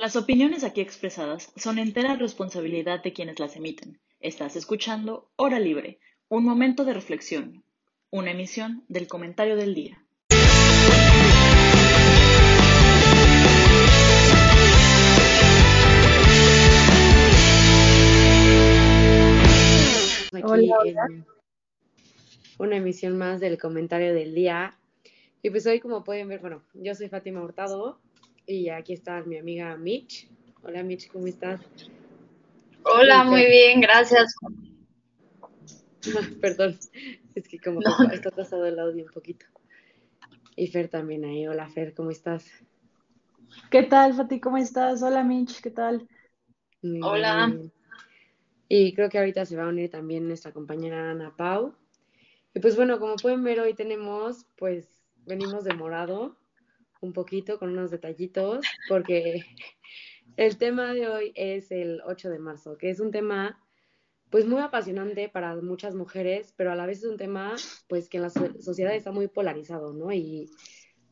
Las opiniones aquí expresadas son entera responsabilidad de quienes las emiten. Estás escuchando Hora Libre, un momento de reflexión, una emisión del comentario del día. Aquí en una emisión más del comentario del día. Y pues hoy, como pueden ver, bueno, yo soy Fátima Hurtado y aquí está mi amiga Mitch. Hola Mitch, ¿cómo estás? Hola, muy bien, gracias. Perdón, es que como está pasado el audio un poquito. Y Fer también ahí. Hola Fer, ¿cómo estás? ¿Qué tal, Fati? ¿Cómo estás? Hola Mitch, ¿qué tal? Hola. Y creo que ahorita se va a unir también nuestra compañera Ana Pau. Y pues bueno, como pueden ver, hoy tenemos, pues, venimos de morado un poquito con unos detallitos, porque el tema de hoy es el 8 de marzo, que es un tema pues muy apasionante para muchas mujeres, pero a la vez es un tema pues que en la sociedad está muy polarizado, ¿no? Y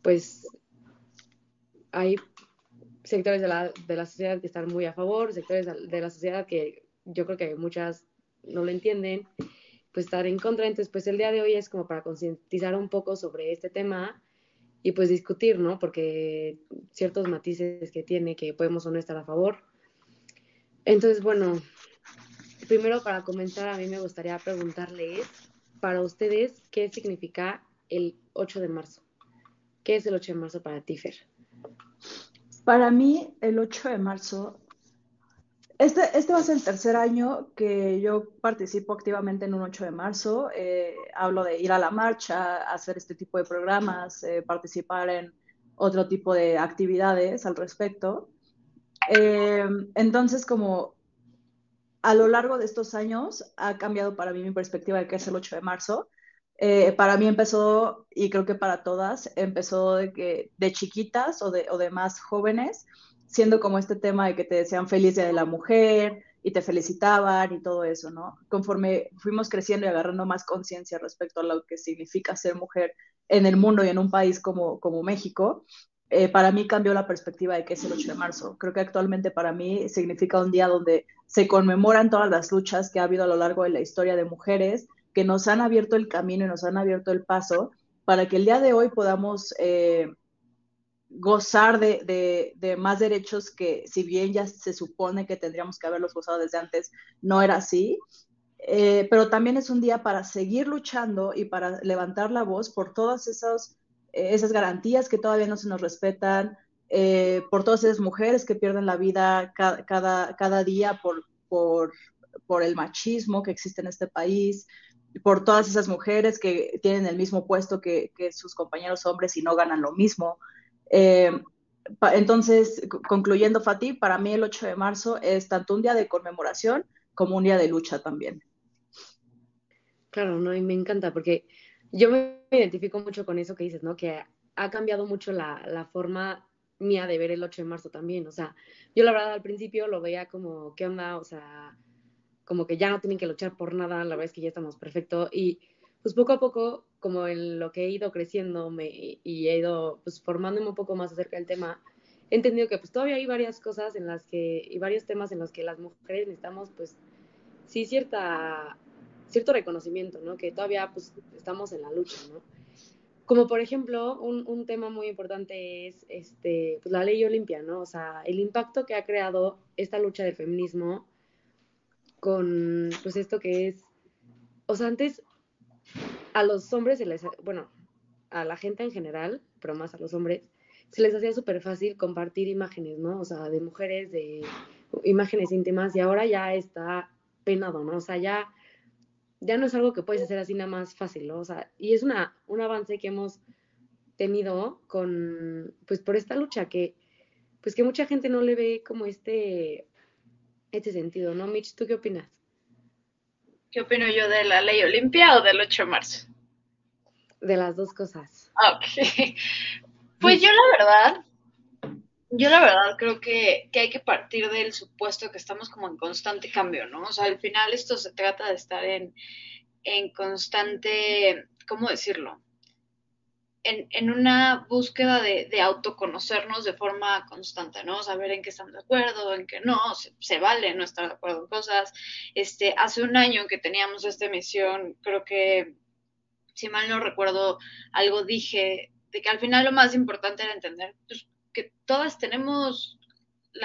pues hay sectores de la, de la sociedad que están muy a favor, sectores de la sociedad que yo creo que muchas no lo entienden, pues estar en contra. Entonces, pues el día de hoy es como para concientizar un poco sobre este tema y pues discutir, ¿no? Porque ciertos matices que tiene que podemos o no estar a favor. Entonces, bueno, primero para comenzar, a mí me gustaría preguntarles para ustedes qué significa el 8 de marzo. ¿Qué es el 8 de marzo para ti, Fer? Para mí, el 8 de marzo este, este va a ser el tercer año que yo participo activamente en un 8 de marzo. Eh, hablo de ir a la marcha, hacer este tipo de programas, eh, participar en otro tipo de actividades al respecto. Eh, entonces, como a lo largo de estos años ha cambiado para mí mi perspectiva de qué es el 8 de marzo. para mí empezó, y creo que para todas, empezó de, que, de chiquitas o de, o de más jóvenes siendo como este tema de que te decían feliz día de la mujer y te felicitaban y todo eso, ¿no? Conforme fuimos creciendo y agarrando más conciencia respecto a lo que significa ser mujer en el mundo y en un país como, como México, eh, para mí cambió la perspectiva de qué es el 8 de marzo. Creo que actualmente para mí significa un día donde se conmemoran todas las luchas que ha habido a lo largo de la historia de mujeres que nos han abierto el camino y nos han abierto el paso para que el día de hoy podamos eh, gozar de, más derechos que si bien ya se supone que tendríamos que haberlos gozado desde antes, no era así. Eh, pero también es un día para seguir luchando y para levantar la voz por todas esas, eh, esas garantías que todavía no se nos respetan, eh, por todas esas mujeres que pierden la vida cada, día por, el machismo que existe en este país, por todas esas mujeres que tienen el mismo puesto que sus compañeros hombres y no ganan lo mismo. Eh, entonces, concluyendo, Fati, para mí el 8 de marzo es tanto un día de conmemoración como un día de lucha también. Claro, no, y me encanta porque yo me identifico mucho con eso que dices, ¿no? Que ha cambiado mucho la, la forma mía de ver el 8 de marzo también. O sea, yo la verdad al principio lo veía como, ¿qué onda? O sea, como que ya no tienen que luchar por nada, la verdad es que ya estamos perfecto. Y pues poco a poco como en lo que he ido creciendo me, y he ido pues formándome un poco más acerca del tema, he entendido que pues todavía hay varias cosas en las que, y varios temas en los que las mujeres necesitamos pues sí cierta, cierto reconocimiento, ¿no? Que todavía pues estamos en la lucha, ¿no? Como por ejemplo, un, un tema muy importante es este, pues, la ley Olimpia, ¿no? O sea, el impacto que ha creado esta lucha del feminismo con pues esto que es, o sea, antes a los hombres se les, bueno, a la gente en general, pero más a los hombres, se les hacía súper fácil compartir imágenes, ¿no? O sea, de mujeres, de imágenes íntimas, y ahora ya está penado, ¿no? O sea, ya, ya no es algo que puedes hacer así nada más fácil, ¿no? O sea, y es una, un avance que hemos tenido con, pues por esta lucha que, pues que mucha gente no le ve como este, este sentido, ¿no? Mitch, ¿tú qué opinas? ¿Qué opino yo de la ley Olimpia o del 8 de marzo? De las dos cosas. Ok. Pues yo la verdad, yo la verdad creo que, hay que partir del supuesto que estamos como en constante cambio, ¿no? O sea, al final esto se trata de estar en, en constante, ¿cómo decirlo? En, una búsqueda de, autoconocernos de forma constante, ¿no? Saber en qué estamos de acuerdo, en qué no, se, vale no estar de acuerdo en cosas. Este, hace un año que teníamos esta emisión, creo que, si mal no recuerdo, algo dije de que al final lo más importante era entender pues, que todas tenemos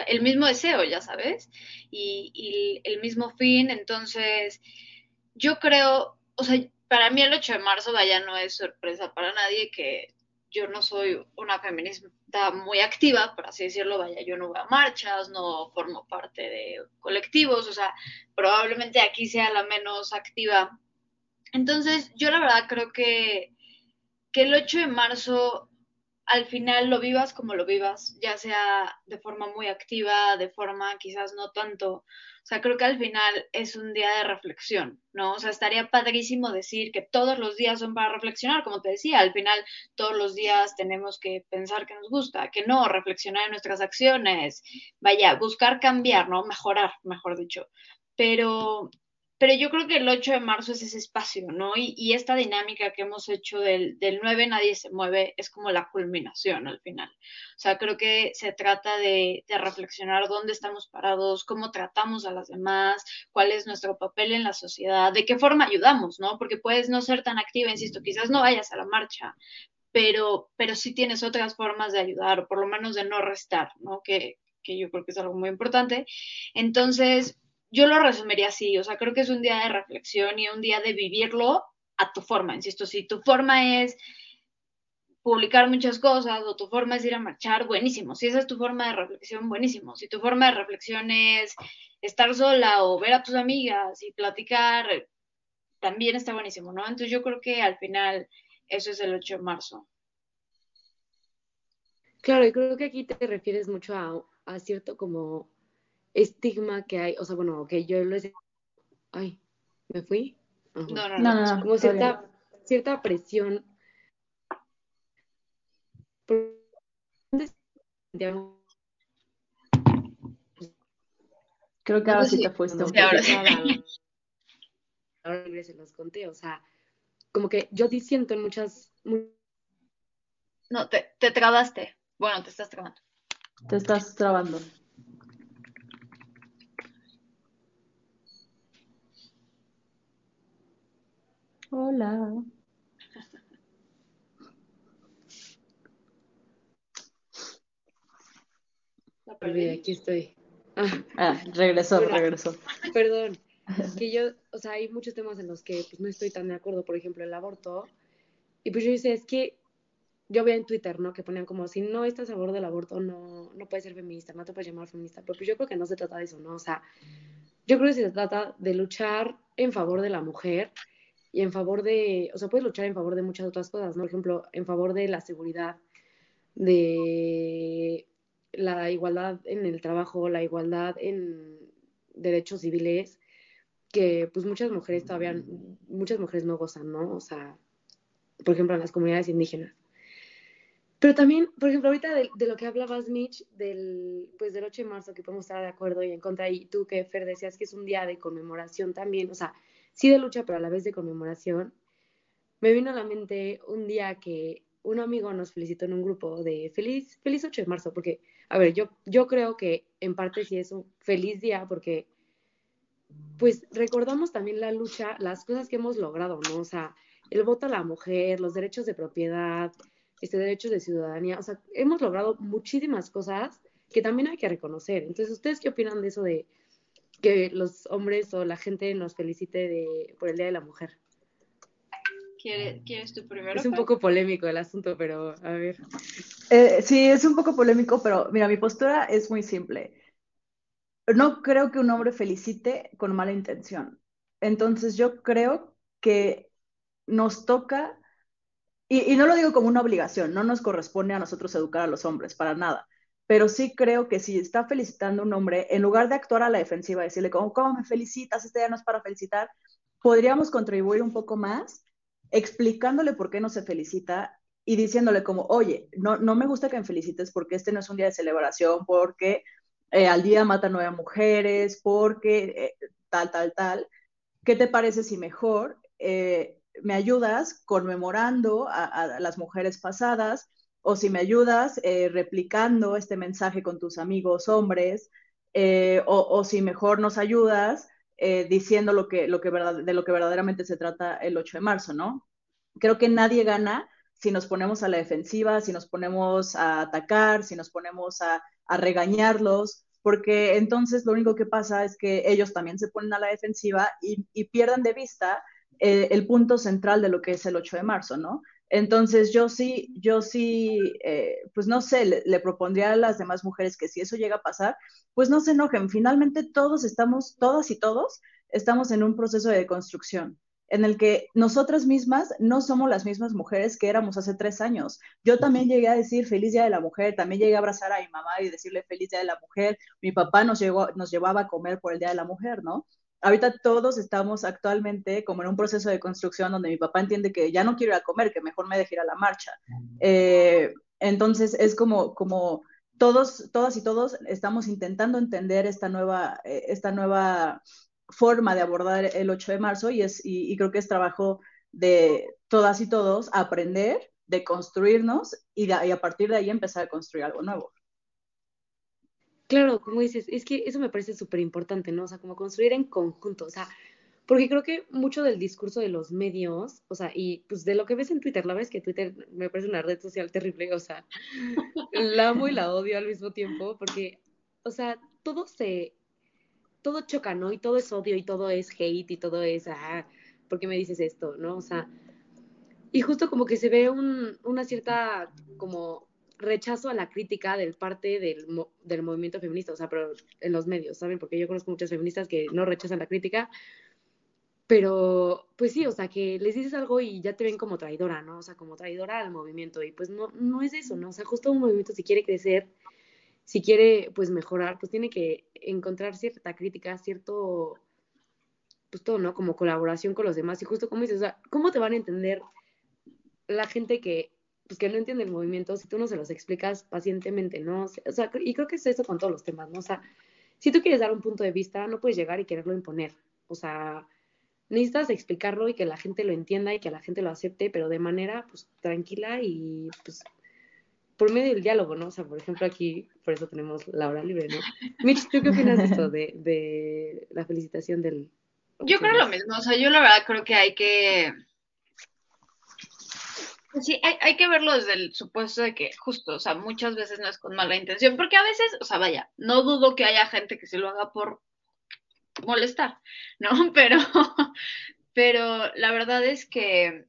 el mismo deseo, ya sabes, y, y el mismo fin, entonces yo creo, o sea, para mí el 8 de marzo, vaya, no es sorpresa para nadie que yo no soy una feminista muy activa, por así decirlo, vaya, yo no voy a marchas, no formo parte de colectivos, o sea, probablemente aquí sea la menos activa. Entonces, yo la verdad creo que, que el 8 de marzo al final lo vivas como lo vivas, ya sea de forma muy activa, de forma quizás no tanto. O sea, creo que al final es un día de reflexión, ¿no? O sea, estaría padrísimo decir que todos los días son para reflexionar, como te decía, al final todos los días tenemos que pensar que nos gusta, que no, reflexionar en nuestras acciones, vaya, buscar cambiar, ¿no? Mejorar, mejor dicho. Pero pero yo creo que el 8 de marzo es ese espacio, ¿no? Y, esta dinámica que hemos hecho del, del, 9 nadie se mueve es como la culminación al final. O sea, creo que se trata de, de, reflexionar dónde estamos parados, cómo tratamos a las demás, cuál es nuestro papel en la sociedad, de qué forma ayudamos, ¿no? Porque puedes no ser tan activa, insisto, quizás no vayas a la marcha, pero, pero sí tienes otras formas de ayudar, o por lo menos de no restar, ¿no? Que, que yo creo que es algo muy importante. Entonces, yo lo resumiría así, o sea, creo que es un día de reflexión y un día de vivirlo a tu forma, insisto, si tu forma es publicar muchas cosas o tu forma es ir a marchar, buenísimo, si esa es tu forma de reflexión, buenísimo, si tu forma de reflexión es estar sola o ver a tus amigas y platicar, también está buenísimo, ¿no? Entonces yo creo que al final eso es el 8 de marzo. Claro, y creo que aquí te refieres mucho a, a cierto como estigma que hay, o sea, bueno, que yo lo he... Ay, ¿me fui? No, no, no, Como cierta, cierta presión. Creo que ahora sí te fuiste un ahora, ahora se los conté, o sea, como que yo disiento en muchas... No, te, te trabaste. Bueno, te estás trabando. Te estás trabando. Hola. aquí estoy. Ah, ah regresó, regresó. Perdón. Que yo, o sea, hay muchos temas en los que pues, no estoy tan de acuerdo, por ejemplo, el aborto. Y pues yo dice, es que yo veo en Twitter, ¿no? Que ponían como, si no estás a favor del aborto, no, no puedes ser feminista, no te puedes llamar feminista. Pero pues yo creo que no se trata de eso, ¿no? O sea, yo creo que se trata de luchar en favor de la mujer y en favor de, o sea, puedes luchar en favor de muchas otras cosas, ¿no? Por ejemplo, en favor de la seguridad, de la igualdad en el trabajo, la igualdad en derechos civiles, que pues muchas mujeres todavía, muchas mujeres no gozan, ¿no? O sea, por ejemplo, en las comunidades indígenas. Pero también, por ejemplo, ahorita de, de, lo que hablabas, Mitch, del, pues del 8 de marzo, que podemos estar de acuerdo y en contra, y tú que Fer decías que es un día de conmemoración también, o sea, sí de lucha, pero a la vez de conmemoración, me vino a la mente un día que un amigo nos felicitó en un grupo de feliz, feliz 8 de marzo, porque, a ver, yo, yo creo que en parte sí es un feliz día porque, pues, recordamos también la lucha, las cosas que hemos logrado, ¿no? O sea, el voto a la mujer, los derechos de propiedad, este derechos de ciudadanía, o sea, hemos logrado muchísimas cosas que también hay que reconocer. Entonces, ¿ustedes qué opinan de eso de que los hombres o la gente nos felicite de, por el Día de la Mujer. ¿Quieres, tú primero? Es un poco polémico el asunto, pero a ver. Eh, sí, es un poco polémico, pero mira, mi postura es muy simple. No creo que un hombre felicite con mala intención. Entonces yo creo que nos toca, y, y no lo digo como una obligación, no nos corresponde a nosotros educar a los hombres, para nada pero sí creo que si está felicitando a un hombre, en lugar de actuar a la defensiva, decirle como, ¿cómo me felicitas? Este día no es para felicitar, podríamos contribuir un poco más explicándole por qué no se felicita y diciéndole como, oye, no, no me gusta que me felicites porque este no es un día de celebración, porque eh, al día matan nueve mujeres, porque eh, tal, tal, tal. ¿Qué te parece si mejor eh, me ayudas conmemorando a, las mujeres pasadas o si me ayudas eh, replicando este mensaje con tus amigos hombres eh, o, si mejor nos ayudas eh, diciendo lo que, lo que de lo que verdaderamente se trata el 8 de marzo, ¿no? Creo que nadie gana si nos ponemos a la defensiva, si nos ponemos a atacar, si nos ponemos a, regañarlos, porque entonces lo único que pasa es que ellos también se ponen a la defensiva y, y pierden de vista el punto central de lo que es el 8 de marzo, ¿no? Entonces yo sí, yo sí, eh, pues no sé, le, propondría a las demás mujeres que si eso llega a pasar, pues no se enojen. Finalmente todos estamos, todas y todos, estamos en un proceso de construcción en el que nosotras mismas no somos las mismas mujeres que éramos hace tres años. Yo también llegué a decir feliz día de la mujer, también llegué a abrazar a mi mamá y decirle feliz día de la mujer. Mi papá nos, llegó, nos llevaba a comer por el día de la mujer, ¿no? Ahorita todos estamos actualmente como en un proceso de construcción donde mi papá entiende que ya no quiero ir a comer, que mejor me deje ir a la marcha. Eh, entonces es como, como todos, todas y todos estamos intentando entender esta nueva, eh, esta nueva forma de abordar el 8 de marzo y, es, y, creo que es trabajo de todas y todos aprender, de construirnos y, y a partir de ahí empezar a construir algo nuevo. Claro, como dices, es que eso me parece súper importante, ¿no? O sea, como construir en conjunto, o sea, porque creo que mucho del discurso de los medios, o sea, y pues de lo que ves en Twitter, la verdad que Twitter me parece una red social terrible, o sea, la amo y la odio al mismo tiempo, porque, o sea, todo se, todo choca, ¿no? Y todo es odio y todo es hate y todo es, ah, ¿por qué me dices esto, no? O sea, y justo como que se ve un, una cierta, como rechazo a la crítica del parte del, del movimiento feminista, o sea, pero en los medios, ¿saben? Porque yo conozco muchas feministas que no rechazan la crítica, pero pues sí, o sea, que les dices algo y ya te ven como traidora, ¿no? O sea, como traidora al movimiento y pues no, no es eso, ¿no? O sea, justo un movimiento si quiere crecer, si quiere pues mejorar, pues tiene que encontrar cierta crítica, cierto, pues todo, ¿no? Como colaboración con los demás y justo como dices, o sea, ¿cómo te van a entender la gente que pues que no entiende el movimiento si tú no se los explicas pacientemente, ¿no? O sea, y creo que es eso con todos los temas, ¿no? O sea, si tú quieres dar un punto de vista, no puedes llegar y quererlo imponer. O sea, necesitas explicarlo y que la gente lo entienda y que la gente lo acepte, pero de manera, pues, tranquila y, pues, por medio del diálogo, ¿no? O sea, por ejemplo, aquí, por eso tenemos la hora libre, ¿no? Mitch, ¿tú qué opinas de esto, de, de la felicitación del... Yo creo lo mismo, o sea, yo la verdad creo que hay que sí, hay, hay, que verlo desde el supuesto de que justo, o sea, muchas veces no es con mala intención, porque a veces, o sea, vaya, no dudo que haya gente que se lo haga por molestar, ¿no? Pero, pero la verdad es que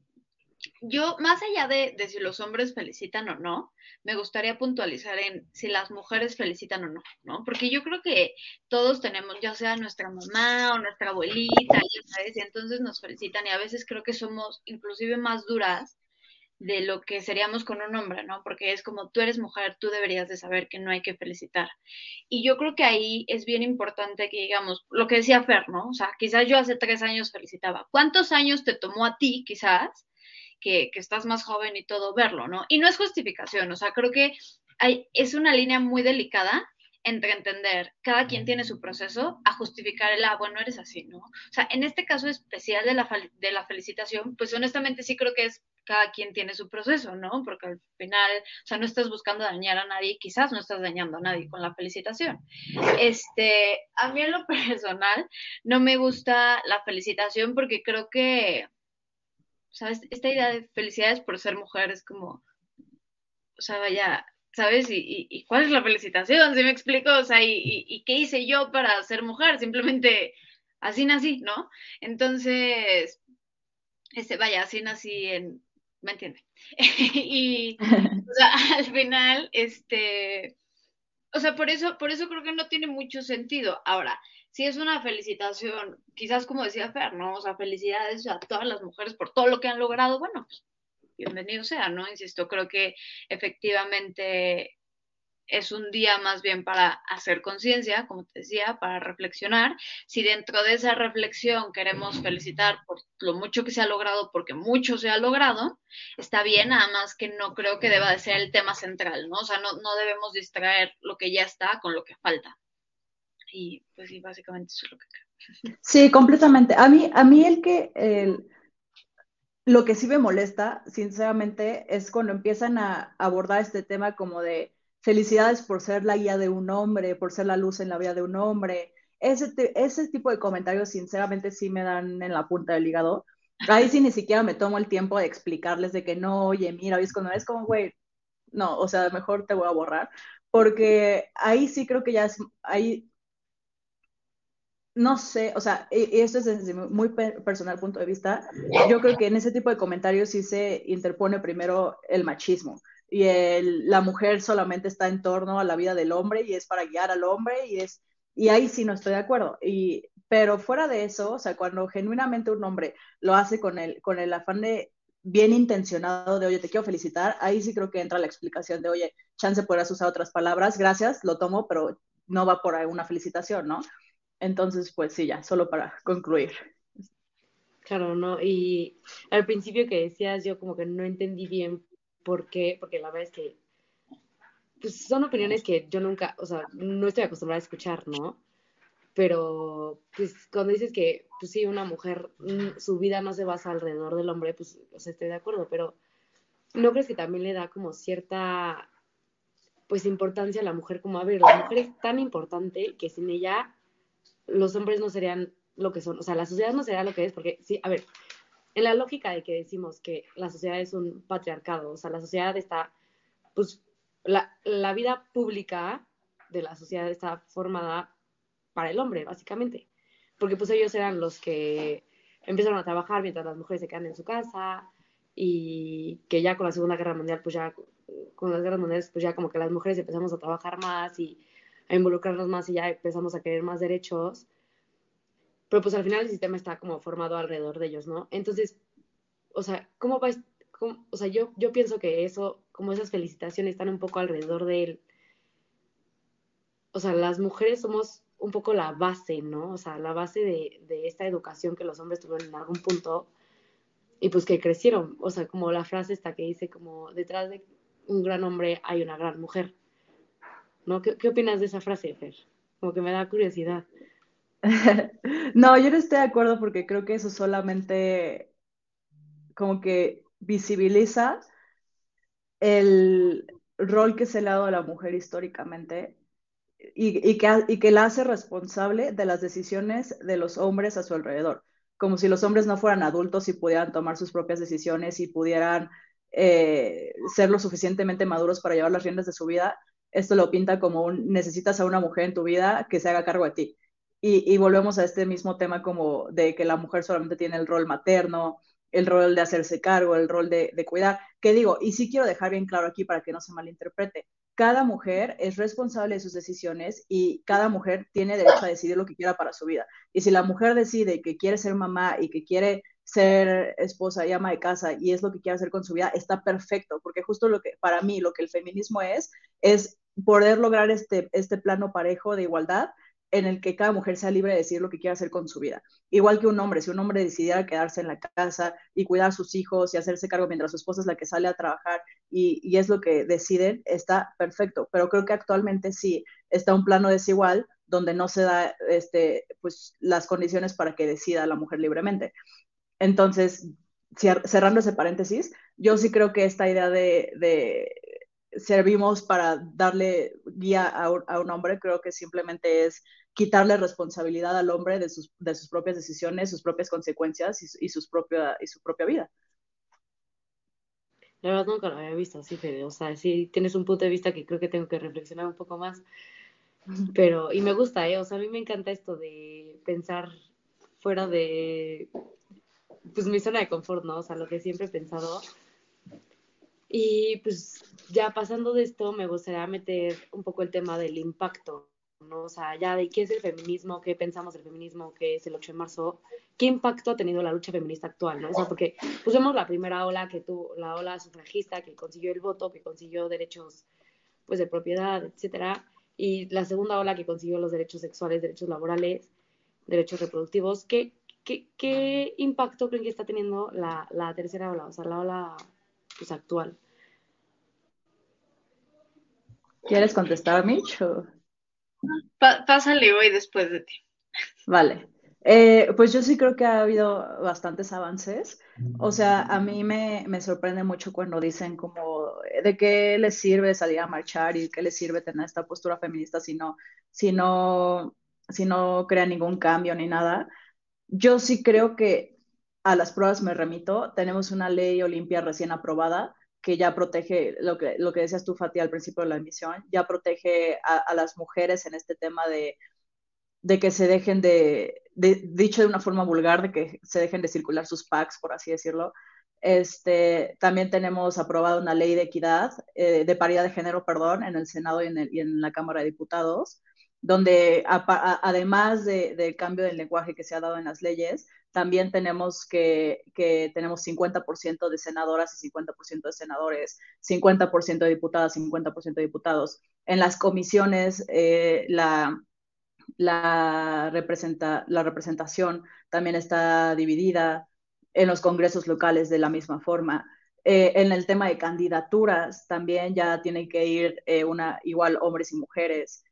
yo, más allá de, de si los hombres felicitan o no, me gustaría puntualizar en si las mujeres felicitan o no, ¿no? Porque yo creo que todos tenemos, ya sea nuestra mamá o nuestra abuelita, y entonces nos felicitan y a veces creo que somos inclusive más duras de lo que seríamos con un hombre, ¿no? Porque es como tú eres mujer, tú deberías de saber que no hay que felicitar. Y yo creo que ahí es bien importante que digamos, lo que decía Fer, ¿no? O sea, quizás yo hace tres años felicitaba. ¿Cuántos años te tomó a ti, quizás, que, que estás más joven y todo, verlo, ¿no? Y no es justificación, o sea, creo que es una línea muy delicada entre entender, cada quien tiene su proceso, a justificar el, ah, bueno, eres así, ¿no? O sea, en este caso especial de la, de la felicitación, pues honestamente sí creo que es cada quien tiene su proceso, ¿no? Porque al final, o sea, no estás buscando dañar a nadie, quizás no estás dañando a nadie con la felicitación. Este, a mí en lo personal no me gusta la felicitación porque creo que, ¿sabes? Esta idea de felicidades por ser mujer es como, o sea, vaya, ¿sabes? ¿Y, cuál es la felicitación? ¿Sí me explico? O sea, ¿y, y qué hice yo para ser mujer? Simplemente así nací, ¿no? Entonces, este, vaya, así nací en, ¿me entiende? y al final, este, o sea, por eso, por eso creo que no tiene mucho sentido. Ahora, si es una felicitación, quizás como decía Fer, ¿no? O sea, felicidades a todas las mujeres por todo lo que han logrado, bueno, pues bienvenido sea, ¿no? Insisto, creo que efectivamente es un día más bien para hacer conciencia, como te decía, para reflexionar. Si dentro de esa reflexión queremos felicitar por lo mucho que se ha logrado, porque mucho se ha logrado, está bien, nada más que no creo que deba de ser el tema central, ¿no? O sea, no, no debemos distraer lo que ya está con lo que falta. Y pues sí, básicamente eso es lo que creo. Sí, completamente. A mí, a mí el que... El lo que sí me molesta, sinceramente, es cuando empiezan a abordar este tema como de felicidades por ser la guía de un hombre, por ser la luz en la vida de un hombre. Ese, tipo de comentarios, sinceramente, sí me dan en la punta del hígado. Ahí sí ni siquiera me tomo el tiempo de explicarles de que no, oye, mira, es cuando es como, güey, no, o sea, mejor te voy a borrar, porque ahí sí creo que ya es, ahí no sé, o sea, y esto es desde muy personal punto de vista, yo creo que en ese tipo de comentarios sí se interpone primero el machismo y el, la mujer solamente está en torno a la vida del hombre y es para guiar al hombre y es y ahí sí no estoy de acuerdo. Y pero fuera de eso, o sea, cuando genuinamente un hombre lo hace con el con el afán de bien intencionado de, oye, te quiero felicitar, ahí sí creo que entra la explicación de, oye, chance podrás usar otras palabras, gracias, lo tomo, pero no va por una felicitación, ¿no? Entonces, pues sí, ya, solo para concluir. Claro, ¿no? Y al principio que decías, yo como que no entendí bien por qué, porque la verdad es que pues son opiniones que yo nunca, o sea, no estoy acostumbrada a escuchar, ¿no? Pero, pues, cuando dices que, pues sí, una mujer, mm, su vida no se basa alrededor del hombre, pues, o sea, estoy de acuerdo, pero ¿no crees que también le da como cierta, pues, importancia a la mujer? Como, a ver, la mujer es tan importante que sin ella los hombres no serían lo que son, o sea, la sociedad no sería lo que es, porque sí, a ver, en la lógica de que decimos que la sociedad es un patriarcado, o sea, la sociedad está, pues, la, la vida pública de la sociedad está formada para el hombre, básicamente, porque pues ellos eran los que empezaron a trabajar mientras las mujeres se quedan en su casa y que ya con la Segunda Guerra Mundial, pues ya con las guerras mundiales, pues ya como que las mujeres empezamos a trabajar más y a involucrarnos más y ya empezamos a querer más derechos. Pero pues al final el sistema está como formado alrededor de ellos, ¿no? Entonces, o sea, ¿cómo va? o sea, yo, yo pienso que eso, como esas felicitaciones están un poco alrededor de él. O sea, las mujeres somos un poco la base, ¿no? O sea, la base de, de esta educación que los hombres tuvieron en algún punto y pues que crecieron. O sea, como la frase esta que dice como detrás de un gran hombre hay una gran mujer. ¿no? ¿Qué, opinas de esa frase, Fer? Como que me da curiosidad. no, yo no estoy de acuerdo porque creo que eso solamente como que visibiliza el rol que se le ha dado a la mujer históricamente y, que, la hace responsable de las decisiones de los hombres a su alrededor, como si los hombres no fueran adultos y pudieran tomar sus propias decisiones y pudieran eh, ser lo suficientemente maduros para llevar las riendas de su vida esto lo pinta como un, necesitas a una mujer en tu vida que se haga cargo de ti. Y, volvemos a este mismo tema como de que la mujer solamente tiene el rol materno, el rol de hacerse cargo, el rol de, cuidar. Que digo, y sí quiero dejar bien claro aquí para que no se malinterprete, cada mujer es responsable de sus decisiones y cada mujer tiene derecho a decidir lo que quiera para su vida. Y si la mujer decide que quiere ser mamá y que quiere ser esposa y ama de casa y es lo que quiere hacer con su vida, está perfecto, porque justo lo que para mí lo que el feminismo es es poder lograr este, este plano parejo de igualdad en el que cada mujer sea libre de decir lo que quiera hacer con su vida. Igual que un hombre, si un hombre decidiera quedarse en la casa y cuidar a sus hijos y hacerse cargo mientras su esposa es la que sale a trabajar y, es lo que deciden, está perfecto. Pero creo que actualmente sí está un plano desigual donde no se da este, pues, las condiciones para que decida la mujer libremente. Entonces, cerrando ese paréntesis, yo sí creo que esta idea de, de servimos para darle guía a un, hombre, creo que simplemente es quitarle responsabilidad al hombre de sus, de sus propias decisiones, sus propias consecuencias y, sus propia, y su propia vida. La verdad nunca lo había visto así, Fede. O sea, sí tienes un punto de vista que creo que tengo que reflexionar un poco más. Pero, y me gusta, ¿eh? O sea, a mí me encanta esto de pensar fuera de, pues, mi zona de confort, ¿no? O sea, lo que siempre he pensado y pues ya pasando de esto, me gustaría meter un poco el tema del impacto, ¿no? O sea, ya de qué es el feminismo, qué pensamos del feminismo, qué es el 8 de marzo, qué impacto ha tenido la lucha feminista actual, ¿no? O sea, porque pues la primera ola que tuvo, la ola sufragista, que consiguió el voto, que consiguió derechos, pues, de propiedad, etcétera, y la segunda ola que consiguió los derechos sexuales, derechos laborales, derechos reproductivos. ¿Qué, qué, qué impacto creen que está teniendo la, la tercera ola, o sea, la ola pues, actual? ¿Quieres contestar, Mitch? pásale hoy después de ti. Vale. Eh, pues yo sí creo que ha habido bastantes avances. O sea, a mí me, me, sorprende mucho cuando dicen como de qué les sirve salir a marchar y qué les sirve tener esta postura feminista si no, si no, si no crea ningún cambio ni nada. Yo sí creo que a las pruebas me remito. Tenemos una ley Olimpia recién aprobada que ya protege lo que, lo que decías tú, Fati, al principio de la emisión, ya protege a, a las mujeres en este tema de de que se dejen de, dicho de una forma vulgar, de que se dejen de circular sus packs, por así decirlo. Este, también tenemos aprobada una ley de equidad, eh, de paridad de género, perdón, en el Senado y en, y en la Cámara de Diputados, donde además del cambio del lenguaje que se ha dado en las leyes, también tenemos que, que tenemos 50% de senadoras y 50% de senadores, 50% de diputadas, 50% de diputados. En las comisiones, eh, la, la, representa, la representación también está dividida en los congresos locales de la misma forma. Eh, en el tema de candidaturas también ya tienen que ir eh, una, igual hombres y mujeres.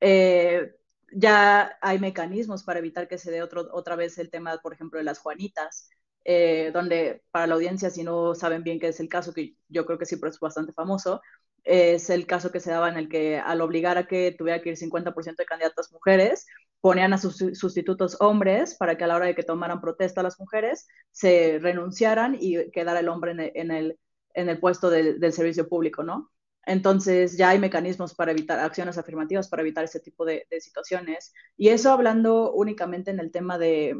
Eh, ya hay mecanismos para evitar que se dé otro, otra vez el tema, por ejemplo, de las Juanitas, eh, donde para la audiencia, si no saben bien qué es el caso, que yo creo que sí, pero es bastante famoso, es el caso que se daba en el que al obligar a que tuviera que ir 50% de candidatas mujeres, ponían a sus sustitutos hombres para que a la hora de que tomaran protesta las mujeres se renunciaran y quedara el hombre en el, en el, puesto del servicio público, ¿no? Entonces ya hay mecanismos para evitar acciones afirmativas para evitar ese tipo de, de situaciones. Y eso hablando únicamente en el tema de,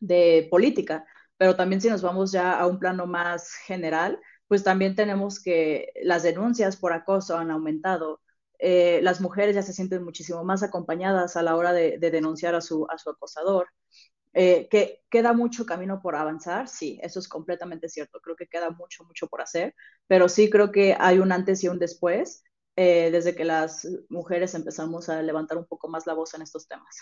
de política, pero también si nos vamos ya a un plano más general, pues también tenemos que las denuncias por acoso han aumentado. Eh, las mujeres ya se sienten muchísimo más acompañadas a la hora de, denunciar a su, a su acosador. Eh, que queda mucho camino por avanzar, sí, eso es completamente cierto. Creo que queda mucho, mucho por hacer, pero sí creo que hay un antes y un después eh, desde que las mujeres empezamos a levantar un poco más la voz en estos temas.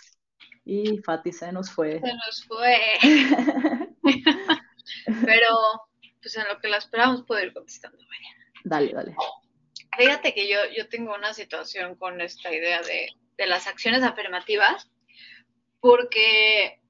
Y Fati se nos fue. Se nos fue. pero pues en lo que la esperamos puedo ir contestando, Dale, dale. Fíjate que yo, yo tengo una situación con esta idea de, de las acciones afirmativas, porque,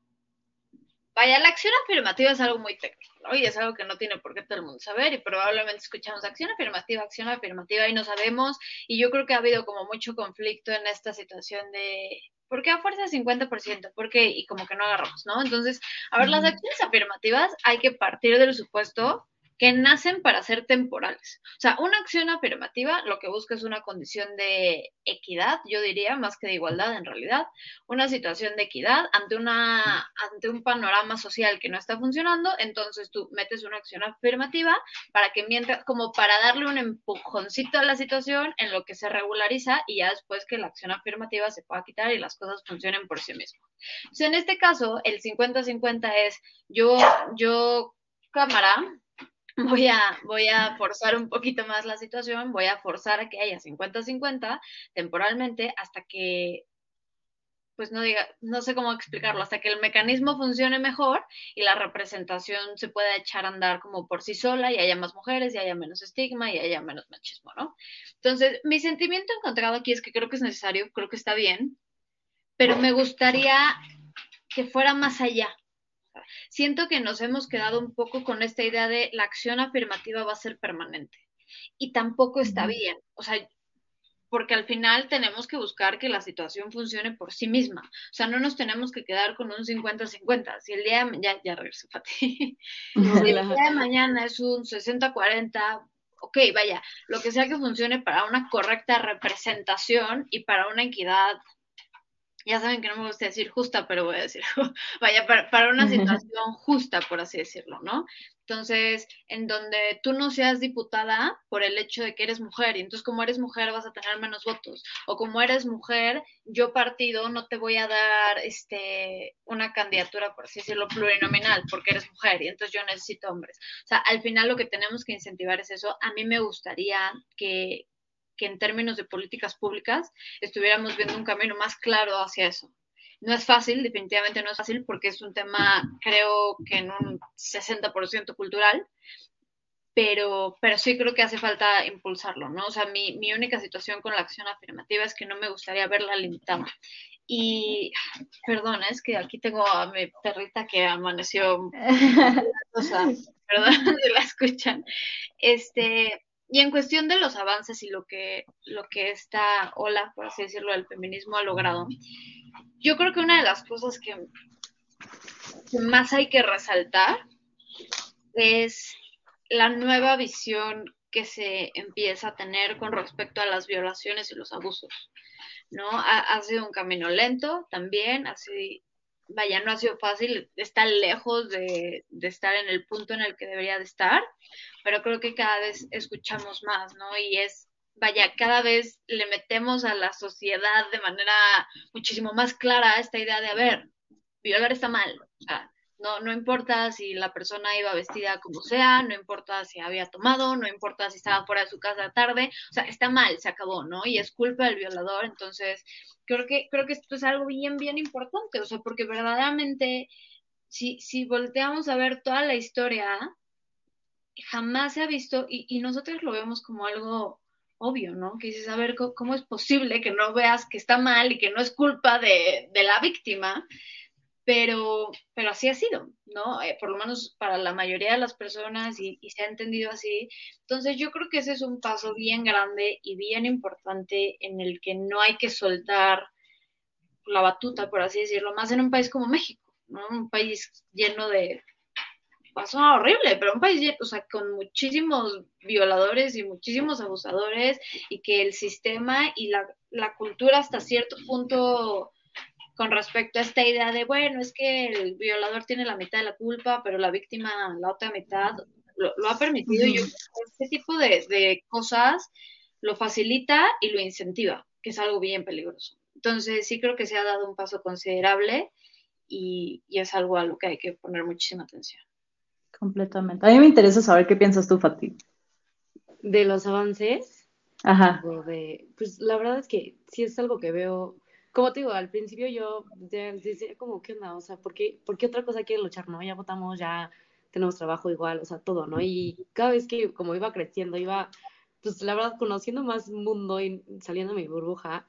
vaya, la acción afirmativa es algo muy técnico, ¿no? Y es algo que no tiene por qué todo el mundo saber, y probablemente escuchamos acción afirmativa, acción afirmativa, y no sabemos, y yo creo que ha habido como mucho conflicto en esta situación de, ¿por qué a fuerza 50%? ¿Por qué? Y como que no agarramos, ¿no? Entonces, a ver, las acciones afirmativas hay que partir del supuesto que nacen para ser temporales. O sea, una acción afirmativa lo que busca es una condición de equidad, yo diría, más que de igualdad en realidad, una situación de equidad ante, una, ante un panorama social que no está funcionando, entonces tú metes una acción afirmativa para que mientras, como para darle un empujoncito a la situación en lo que se regulariza y ya después que la acción afirmativa se pueda quitar y las cosas funcionen por sí mismas. Entonces, en este caso, el 50-50 es yo, yo, cámara, voy a, voy a forzar un poquito más la situación, voy a forzar a que haya 50-50 temporalmente hasta que, pues no diga, no sé cómo explicarlo, hasta que el mecanismo funcione mejor y la representación se pueda echar a andar como por sí sola y haya más mujeres y haya menos estigma y haya menos machismo, ¿no? Entonces, mi sentimiento encontrado aquí es que creo que es necesario, creo que está bien, pero me gustaría que fuera más allá, Siento que nos hemos quedado un poco con esta idea de la acción afirmativa va a ser permanente y tampoco está bien. O sea, porque al final tenemos que buscar que la situación funcione por sí misma. O sea, no nos tenemos que quedar con un 50-50. Si el día de, ya, ya regreso, Pati. si el día de mañana es un 60-40, ok, vaya, lo que sea que funcione para una correcta representación y para una equidad ya saben que no me gusta decir justa, pero voy a decir, vaya, para, una situación justa, por así decirlo, ¿no? Entonces, en donde tú no seas diputada por el hecho de que eres mujer, y entonces como eres mujer vas a tener menos votos, o como eres mujer, yo partido no te voy a dar este una candidatura, por así decirlo, plurinominal, porque eres mujer, y entonces yo necesito hombres. O sea, al final lo que tenemos que incentivar es eso. A mí me gustaría que, que en términos de políticas públicas estuviéramos viendo un camino más claro hacia eso. No es fácil, definitivamente no es fácil, porque es un tema, creo que en un 60% cultural, pero, pero sí creo que hace falta impulsarlo, ¿no? O sea, mi, mi única situación con la acción afirmativa es que no me gustaría verla limitada. Y, perdón, es que aquí tengo a mi perrita que amaneció, o sea, perdón si la escuchan. Este, y en cuestión de los avances y lo que, lo que esta ola, por así decirlo, del feminismo ha logrado, yo creo que una de las cosas que, más hay que resaltar es la nueva visión que se empieza a tener con respecto a las violaciones y los abusos. ¿no? Ha, sido un camino lento también, así, vaya, no ha sido fácil, está lejos de, estar en el punto en el que debería de estar, pero creo que cada vez escuchamos más, ¿no? Y es, vaya, cada vez le metemos a la sociedad de manera muchísimo más clara esta idea de, a ver, violar está mal, o sea, no, no importa si la persona iba vestida como sea, no importa si había tomado, no importa si estaba fuera de su casa tarde, o sea, está mal, se acabó, ¿no? Y es culpa del violador, entonces creo que, creo que esto es algo bien, bien importante, o sea, porque verdaderamente, si, si volteamos a ver toda la historia, jamás se ha visto, y, y nosotros lo vemos como algo obvio, ¿no? Que dices, a ver, ¿cómo, es posible que no veas que está mal y que no es culpa de, de la víctima? Pero, pero así ha sido, ¿no? Eh, por lo menos para la mayoría de las personas y, se ha entendido así. Entonces yo creo que ese es un paso bien grande y bien importante en el que no hay que soltar la batuta, por así decirlo, más en un país como México, ¿no? Un país lleno de... Pasó horrible, pero un país, o sea, con muchísimos violadores y muchísimos abusadores y que el sistema y la, la cultura hasta cierto punto con respecto a esta idea de, bueno, es que el violador tiene la mitad de la culpa, pero la víctima la otra mitad, lo, ha permitido. y este tipo de, cosas lo facilita y lo incentiva, que es algo bien peligroso. Entonces, sí creo que se ha dado un paso considerable y, es algo a lo que hay que poner muchísima atención. Completamente. A mí me interesa saber qué piensas tú, Fati. De los avances. Ajá. pues la verdad es que sí es algo que veo como te digo, al principio yo decía como, ¿qué onda? O sea, ¿por qué, ¿por qué otra cosa quiere luchar? No, ya votamos, ya tenemos trabajo igual, o sea, todo, ¿no? Y cada vez que como iba creciendo, iba, pues la verdad, conociendo más mundo y saliendo de mi burbuja,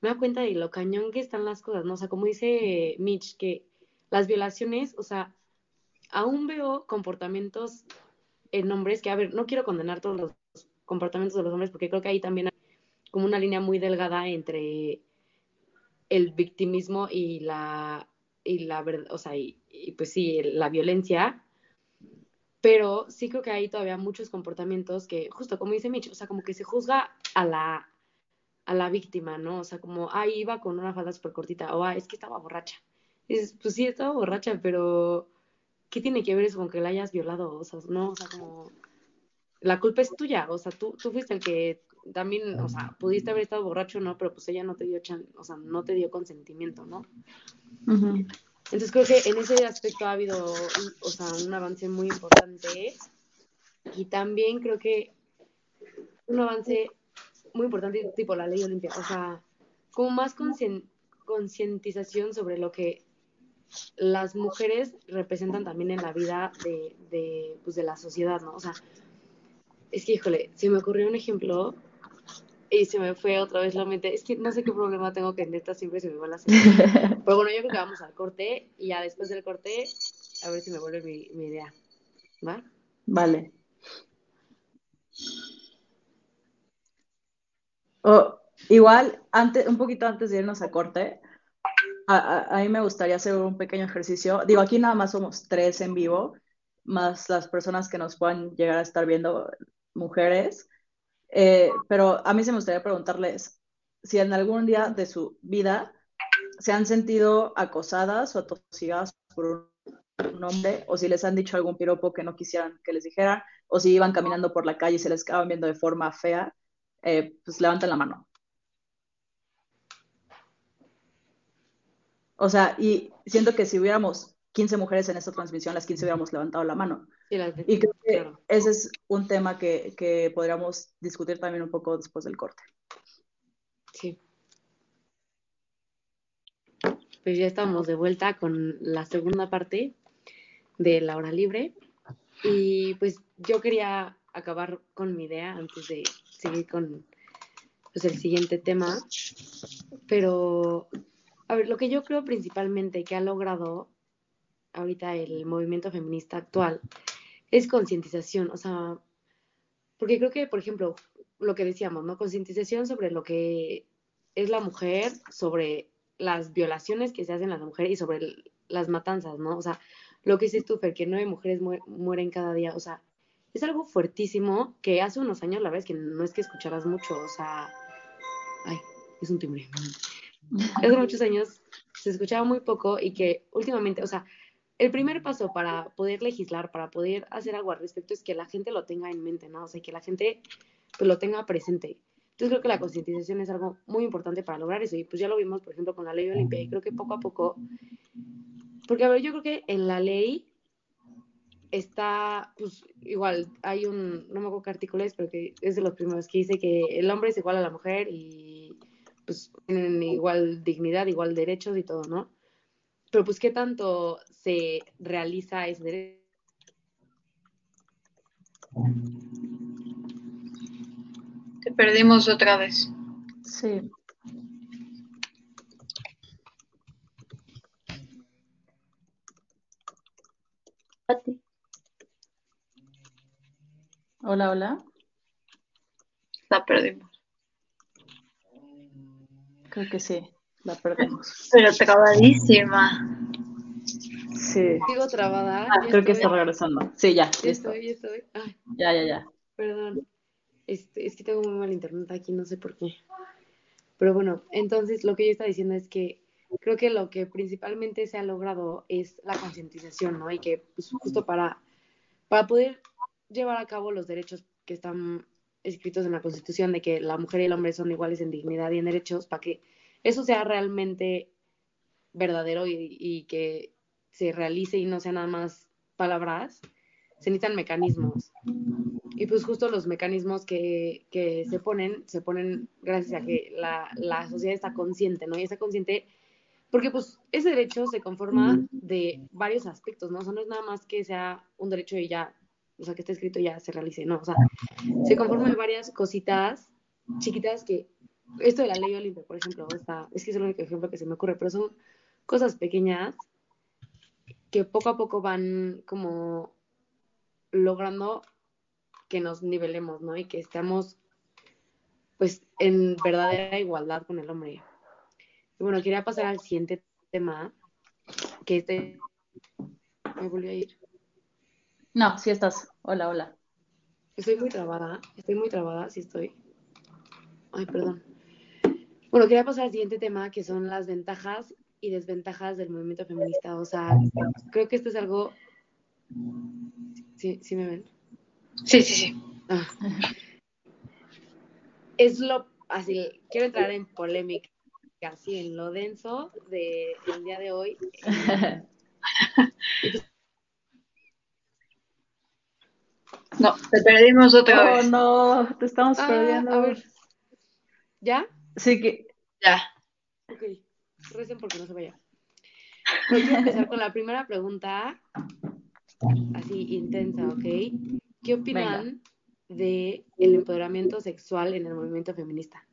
me da cuenta de lo cañón que están las cosas, ¿no? O sea, como dice Mitch, que las violaciones, o sea, aún veo comportamientos en hombres que, a ver, no quiero condenar todos los comportamientos de los hombres porque creo que ahí también hay como una línea muy delgada entre el victimismo y la, y la o sea, y, pues sí, la violencia, pero sí creo que hay todavía muchos comportamientos que, justo como dice Mitch, o sea, como que se juzga a la, a la víctima, ¿no? O sea, como, ah, iba con una falda súper cortita, o ah, es que estaba borracha. dices, pues sí, estaba borracha, pero ¿qué tiene que ver eso con que la hayas violado? O sea, no, o sea, como, la culpa es tuya, o sea, tú, tú fuiste el que también, o sea, pudiste haber estado borracho, ¿no? Pero pues ella no te dio, o sea, no te dio consentimiento, ¿no? Entonces creo que en ese aspecto ha habido, o sea, un avance muy importante y también creo que un avance muy importante tipo la ley olimpia, o sea, como más concientización sobre lo que las mujeres representan también en la vida de, de, pues, de la sociedad, ¿no? O sea, es que, híjole, se me ocurrió un ejemplo y se me fue otra vez la mente. Es que no sé qué problema tengo que neta siempre se me va la Pero bueno, yo creo que vamos al corte y ya después del corte, a ver si me vuelve mi, mi idea. ¿Va? Vale. Oh, igual, antes, un poquito antes de irnos a corte, a, a, mí me gustaría hacer un pequeño ejercicio. Digo, aquí nada más somos tres en vivo, más las personas que nos puedan llegar a estar viendo, mujeres. Eh, pero a mí se me gustaría preguntarles si en algún día de su vida se han sentido acosadas o atosigadas por un hombre, o si les han dicho algún piropo que no quisieran que les dijeran, o si iban caminando por la calle y se les acaban viendo de forma fea, eh, pues levanten la mano. O sea, y siento que si hubiéramos 15 mujeres en esta transmisión, las 15 hubiéramos levantado la mano. y creo que ese es un tema que, que podríamos discutir también un poco después del corte. Sí. Pues ya estamos de vuelta con la segunda parte de la hora libre. Y pues yo quería acabar con mi idea antes de seguir con pues, el siguiente tema. Pero A ver, lo que yo creo principalmente que ha logrado ahorita el movimiento feminista actual es concientización, o sea, porque creo que, por ejemplo, lo que decíamos, ¿no? Concientización sobre lo que es la mujer, sobre las violaciones que se hacen a la mujer y sobre las matanzas, ¿no? O sea, lo que dice tú, que nueve mujeres mueren cada día, o sea, es algo fuertísimo que hace unos años, la verdad es que no es que escucharas mucho, o sea, ay, es un timbre. Hace muchos años se escuchaba muy poco y que últimamente, o sea, el primer paso para poder legislar, para poder hacer algo al respecto es que la gente lo tenga en mente, ¿no? O sea, que la gente pues, lo tenga presente. Entonces creo que la concientización es algo muy importante para lograr eso. Y pues ya lo vimos, por ejemplo, con la ley olimpia. Y creo que poco a poco, porque a ver, yo creo que en la ley está, pues igual, hay un, no me acuerdo qué artículo es, pero que es de los primeros que dice que el hombre es igual a la mujer y pues tienen igual dignidad, igual derechos y todo, ¿no? Pero pues qué tanto se realiza ese derecho. Te perdimos otra vez. Sí. Hola, hola. La perdimos. Creo que sí, la perdemos. Pero trabadísima. Sí. Sigo trabada. Ah, creo que está regresando. Sí, ya. Ya estoy, ya estoy. Ay, Ya, ya, ya. perdón. Este, es que tengo muy mal internet aquí, no sé por qué. Pero bueno, entonces lo que yo estaba diciendo es que creo que lo que principalmente se ha logrado es la concientización, ¿no? Y que pues, justo para, para poder llevar a cabo los derechos que están escritos en la Constitución de que la mujer y el hombre son iguales en dignidad y en derechos, para que eso sea realmente verdadero y, y que se realice y no sea nada más palabras, se necesitan mecanismos. Y pues justo los mecanismos que, que se ponen, se ponen gracias a que la, la, sociedad está consciente, ¿no? Y está consciente porque pues ese derecho se conforma de varios aspectos, ¿no? O sea, no es nada más que sea un derecho y ya, o sea, que esté escrito y ya se realice, no, o sea, se conforma de varias cositas chiquitas que, esto de la ley Olimpia, por ejemplo, está, es que es el único ejemplo que se me ocurre, pero son cosas pequeñas que poco a poco van como logrando que nos nivelemos, ¿no? Y que estamos, pues, en verdadera igualdad con el hombre. Y bueno, quería pasar al siguiente tema, que este... Me volví a ir. No, sí estás. Hola, hola. Estoy muy trabada, estoy muy trabada, sí estoy. Ay, perdón. Bueno, quería pasar al siguiente tema, que son las ventajas y desventajas del movimiento feminista. O sea, creo que esto es algo... ¿Sí, ¿sí me ven? Sí, sí, sí. Ah. Es lo... Así, quiero entrar en polémica, así en lo denso del de, día de hoy. No, te perdimos otra Oh, vez. no, te estamos Ah, perdiendo. a ver. ¿Ya? Sí que... Ya. Recen porque no se vaya. Voy a empezar con la primera pregunta, así intensa, ¿ok? ¿Qué opinan de el empoderamiento sexual en el movimiento feminista?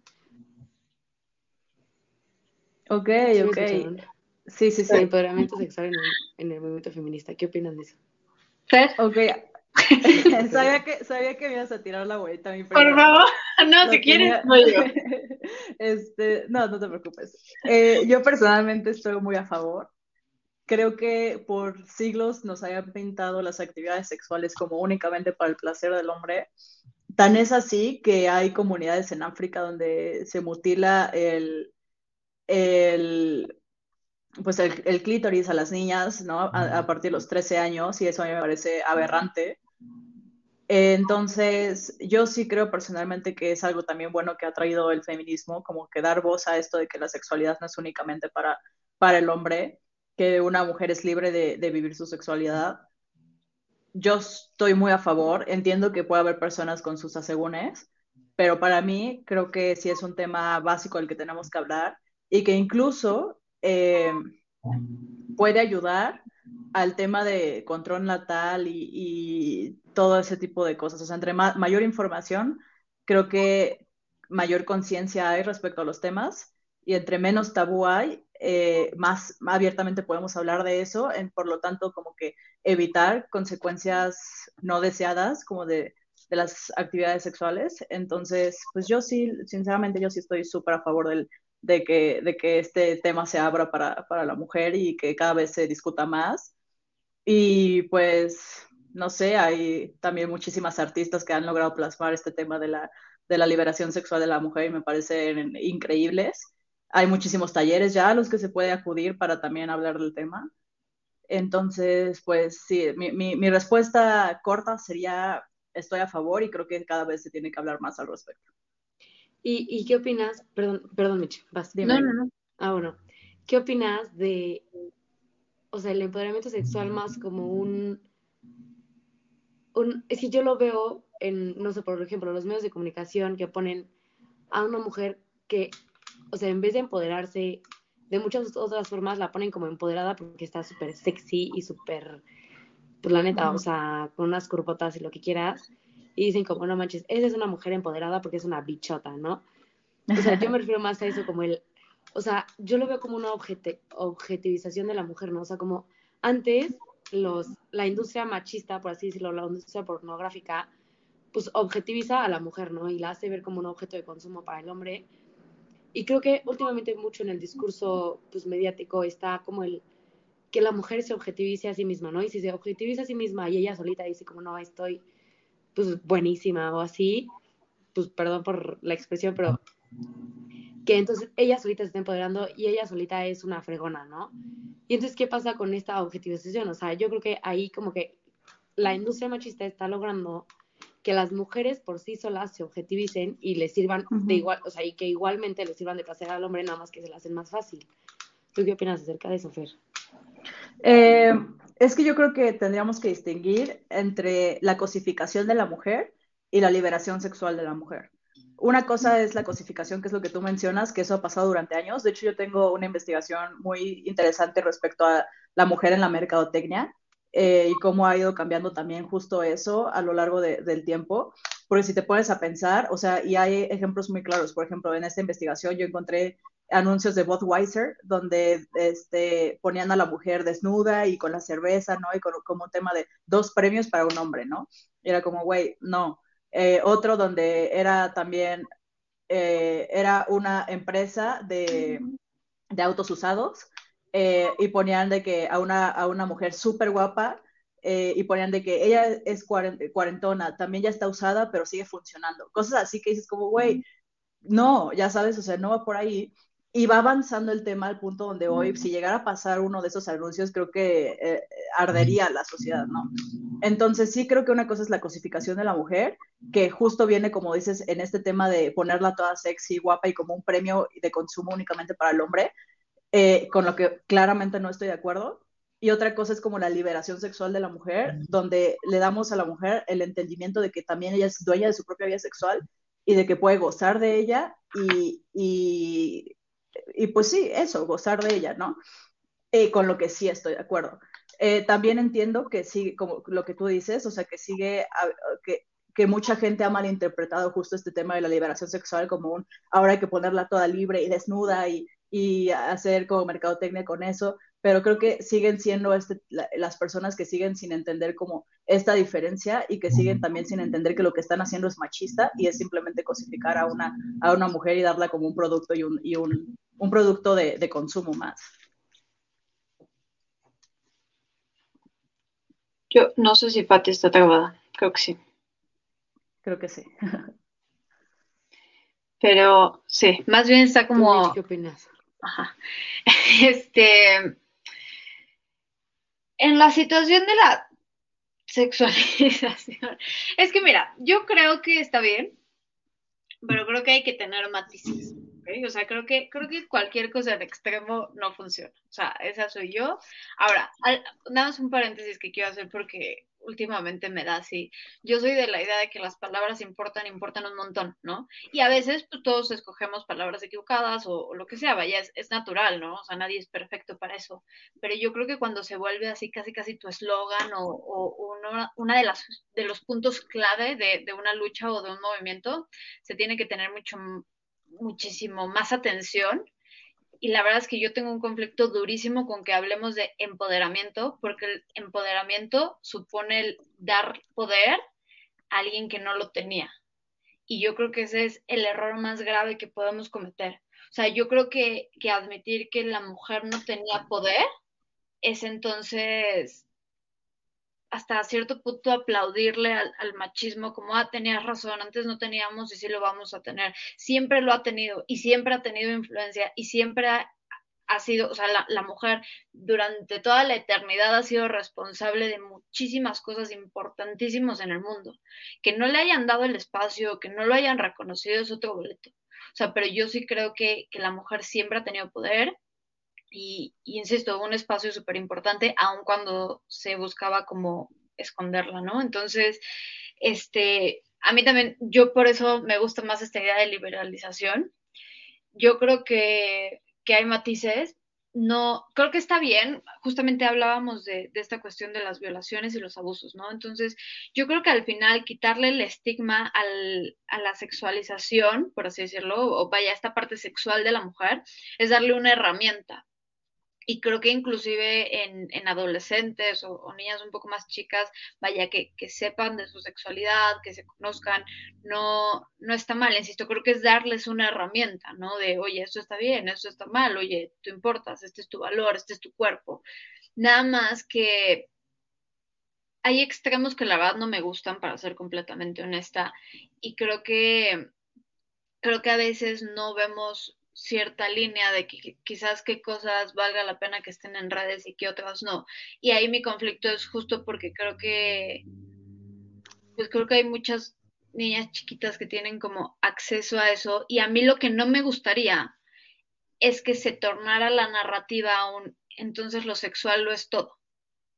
Ok, ¿Sí ok. escucharon? Sí, sí, El sí. empoderamiento sexual en el, en el movimiento feminista, ¿qué opinan de eso? Fer, Ok. sabía, que, sabía que me ibas a tirar la bolita a mí por favor. No, Lo si quieres, tenía- voy yo. Este, no, no te preocupes. Eh, yo personalmente estoy muy a favor. Creo que por siglos nos hayan pintado las actividades sexuales como únicamente para el placer del hombre. Tan es así que hay comunidades en África donde se mutila el, el, pues el, el clítoris a las niñas, ¿no? A, a partir de los 13 años y eso a mí me parece aberrante. Entonces, yo sí creo personalmente que es algo también bueno que ha traído el feminismo, como que dar voz a esto de que la sexualidad no es únicamente para, para el hombre, que una mujer es libre de, de vivir su sexualidad. Yo estoy muy a favor, entiendo que puede haber personas con sus asegúnes, pero para mí creo que sí es un tema básico del que tenemos que hablar y que incluso eh, puede ayudar al tema de control natal y, y, todo ese tipo de cosas. O sea, entre ma mayor información, creo que mayor conciencia hay respecto a los temas y entre menos tabú hay, eh, más abiertamente podemos hablar de eso, por lo tanto, como que evitar consecuencias no deseadas como de, de las actividades sexuales. Entonces, pues yo sí, sinceramente, yo sí estoy súper a favor del, de, que, de que este tema se abra para, para la mujer y que cada vez se discuta más. Y pues, no sé, hay también muchísimas artistas que han logrado plasmar este tema de la, de la liberación sexual de la mujer y me parecen increíbles. Hay muchísimos talleres ya a los que se puede acudir para también hablar del tema. Entonces, pues sí, mi, mi, mi respuesta corta sería estoy a favor y creo que cada vez se tiene que hablar más al respecto. ¿Y, y qué opinas? Perdón, perdón, Michi, vas. Dime. No, no, no. Ah, bueno. ¿Qué opinas de, o sea, el empoderamiento sexual más como un, un, es que yo lo veo en, no sé, por ejemplo, los medios de comunicación que ponen a una mujer que, o sea, en vez de empoderarse de muchas otras formas, la ponen como empoderada porque está súper sexy y súper pues la neta, o sea, con unas curvotas y lo que quieras, y dicen como, no manches, esa es una mujer empoderada porque es una bichota, ¿no? O sea, yo me refiero más a eso como el, o sea, yo lo veo como una objetivización de la mujer, ¿no? O sea, como antes los, la industria machista, por así decirlo, la industria pornográfica, pues objetiviza a la mujer, ¿no? Y la hace ver como un objeto de consumo para el hombre. Y creo que últimamente mucho en el discurso pues, mediático está como el, que la mujer se objetivice a sí misma, ¿no? Y si se objetiviza a sí misma y ella solita dice como, no, estoy pues buenísima o así, pues perdón por la expresión, pero que entonces ella solita se está empoderando y ella solita es una fregona, ¿no? Y entonces, ¿qué pasa con esta objetivización? O sea, yo creo que ahí como que la industria machista está logrando que las mujeres por sí solas se objetivicen y le sirvan de igual, o sea, y que igualmente le sirvan de placer al hombre, nada más que se la hacen más fácil. ¿Tú qué opinas acerca de eso, Fer? Eh, es que yo creo que tendríamos que distinguir entre la cosificación de la mujer y la liberación sexual de la mujer. Una cosa es la cosificación, que es lo que tú mencionas, que eso ha pasado durante años. De hecho, yo tengo una investigación muy interesante respecto a la mujer en la mercadotecnia eh, y cómo ha ido cambiando también justo eso a lo largo del tiempo. Porque si te pones a pensar, o sea, y hay ejemplos muy claros. Por ejemplo, en esta investigación yo encontré anuncios de Budweiser, donde este, ponían a la mujer desnuda y con la cerveza, ¿no? Y con, como un tema de dos premios para un hombre, ¿no? Y era como, güey, no. Eh, otro donde era también, eh, era una empresa de, de autos usados eh, y ponían de que a una, a una mujer súper guapa y ponían de que ella es cuarentona, también ya está usada, pero sigue funcionando. Cosas así que dices como, güey, no, ya sabes, o sea, no va por ahí y va avanzando el tema al punto donde hoy, si llegara a pasar uno de esos anuncios, creo que eh, ardería la sociedad, ¿no? Entonces sí creo que una cosa es la cosificación de la mujer, que justo viene, como dices, en este tema de ponerla toda sexy, guapa y como un premio de consumo únicamente para el hombre, eh, con lo que claramente no estoy de acuerdo. Y otra cosa es como la liberación sexual de la mujer, donde le damos a la mujer el entendimiento de que también ella es dueña de su propia vida sexual y de que puede gozar de ella y, y y pues sí, eso, gozar de ella, ¿no? Eh, con lo que sí estoy de acuerdo. Eh, también entiendo que sí, como lo que tú dices, o sea, que sigue, que, que mucha gente ha malinterpretado justo este tema de la liberación sexual como un, ahora hay que ponerla toda libre y desnuda y, y hacer como mercadotecnia con eso, pero creo que siguen siendo este, las personas que siguen sin entender como esta diferencia y que siguen también sin entender que lo que están haciendo es machista y es simplemente cosificar a una, a una mujer y darla como un producto y un, y un, un producto de, de, consumo más. Yo no sé si Patti está trabada, creo que sí. Creo que sí. Pero sí, más bien está como... ¿Qué opinas? Ajá. Este, en la situación de la sexualización, es que mira, yo creo que está bien, pero creo que hay que tener matices. O sea, creo que, creo que cualquier cosa en extremo no funciona. O sea, esa soy yo. Ahora, nada más un paréntesis que quiero hacer porque últimamente me da así. Yo soy de la idea de que las palabras importan, importan un montón, ¿no? Y a veces pues, todos escogemos palabras equivocadas o, lo que sea, vaya, es, natural, ¿no? O sea, nadie es perfecto para eso. Pero yo creo que cuando se vuelve así casi casi tu eslogan o, o una, de las de los puntos clave de, de una lucha o de un movimiento, se tiene que tener mucho muchísimo más atención y la verdad es que yo tengo un conflicto durísimo con que hablemos de empoderamiento, porque el empoderamiento supone el dar poder a alguien que no lo tenía. Y yo creo que ese es el error más grave que podemos cometer. O sea, yo creo que, que admitir que la mujer no tenía poder es entonces hasta cierto punto aplaudirle al, machismo como, ah, tenías razón, antes no teníamos y sí lo vamos a tener. Siempre lo ha tenido y siempre ha tenido influencia y siempre ha, sido, o sea, la, la, mujer durante toda la eternidad ha sido responsable de muchísimas cosas importantísimas en el mundo. Que no le hayan dado el espacio, que no lo hayan reconocido es otro boleto. O sea, pero yo sí creo que, que la mujer siempre ha tenido poder y, insisto, un espacio súper importante, aun cuando se buscaba como esconderla, ¿no? Entonces, este, a mí también, yo por eso me gusta más esta idea de liberalización. Yo creo que, que hay matices, no, creo que está bien, justamente hablábamos de, de, esta cuestión de las violaciones y los abusos, ¿no? Entonces, yo creo que al final quitarle el estigma al, a la sexualización, por así decirlo, o vaya, esta parte sexual de la mujer, es darle una herramienta, y creo que inclusive en, en adolescentes o, niñas un poco más chicas, vaya, que, que, sepan de su sexualidad, que se conozcan, no, no está mal, insisto, creo que es darles una herramienta, ¿no? De, oye, esto está bien, esto está mal, oye, tú importas, este es tu valor, este es tu cuerpo. Nada más que hay extremos que la verdad no me gustan, para ser completamente honesta, y creo que, creo que a veces no vemos cierta línea de que quizás qué cosas valga la pena que estén en redes y qué otras no. Y ahí mi conflicto es justo porque creo que, pues creo que hay muchas niñas chiquitas que tienen como acceso a eso y a mí lo que no me gustaría es que se tornara la narrativa aún, entonces lo sexual lo es todo,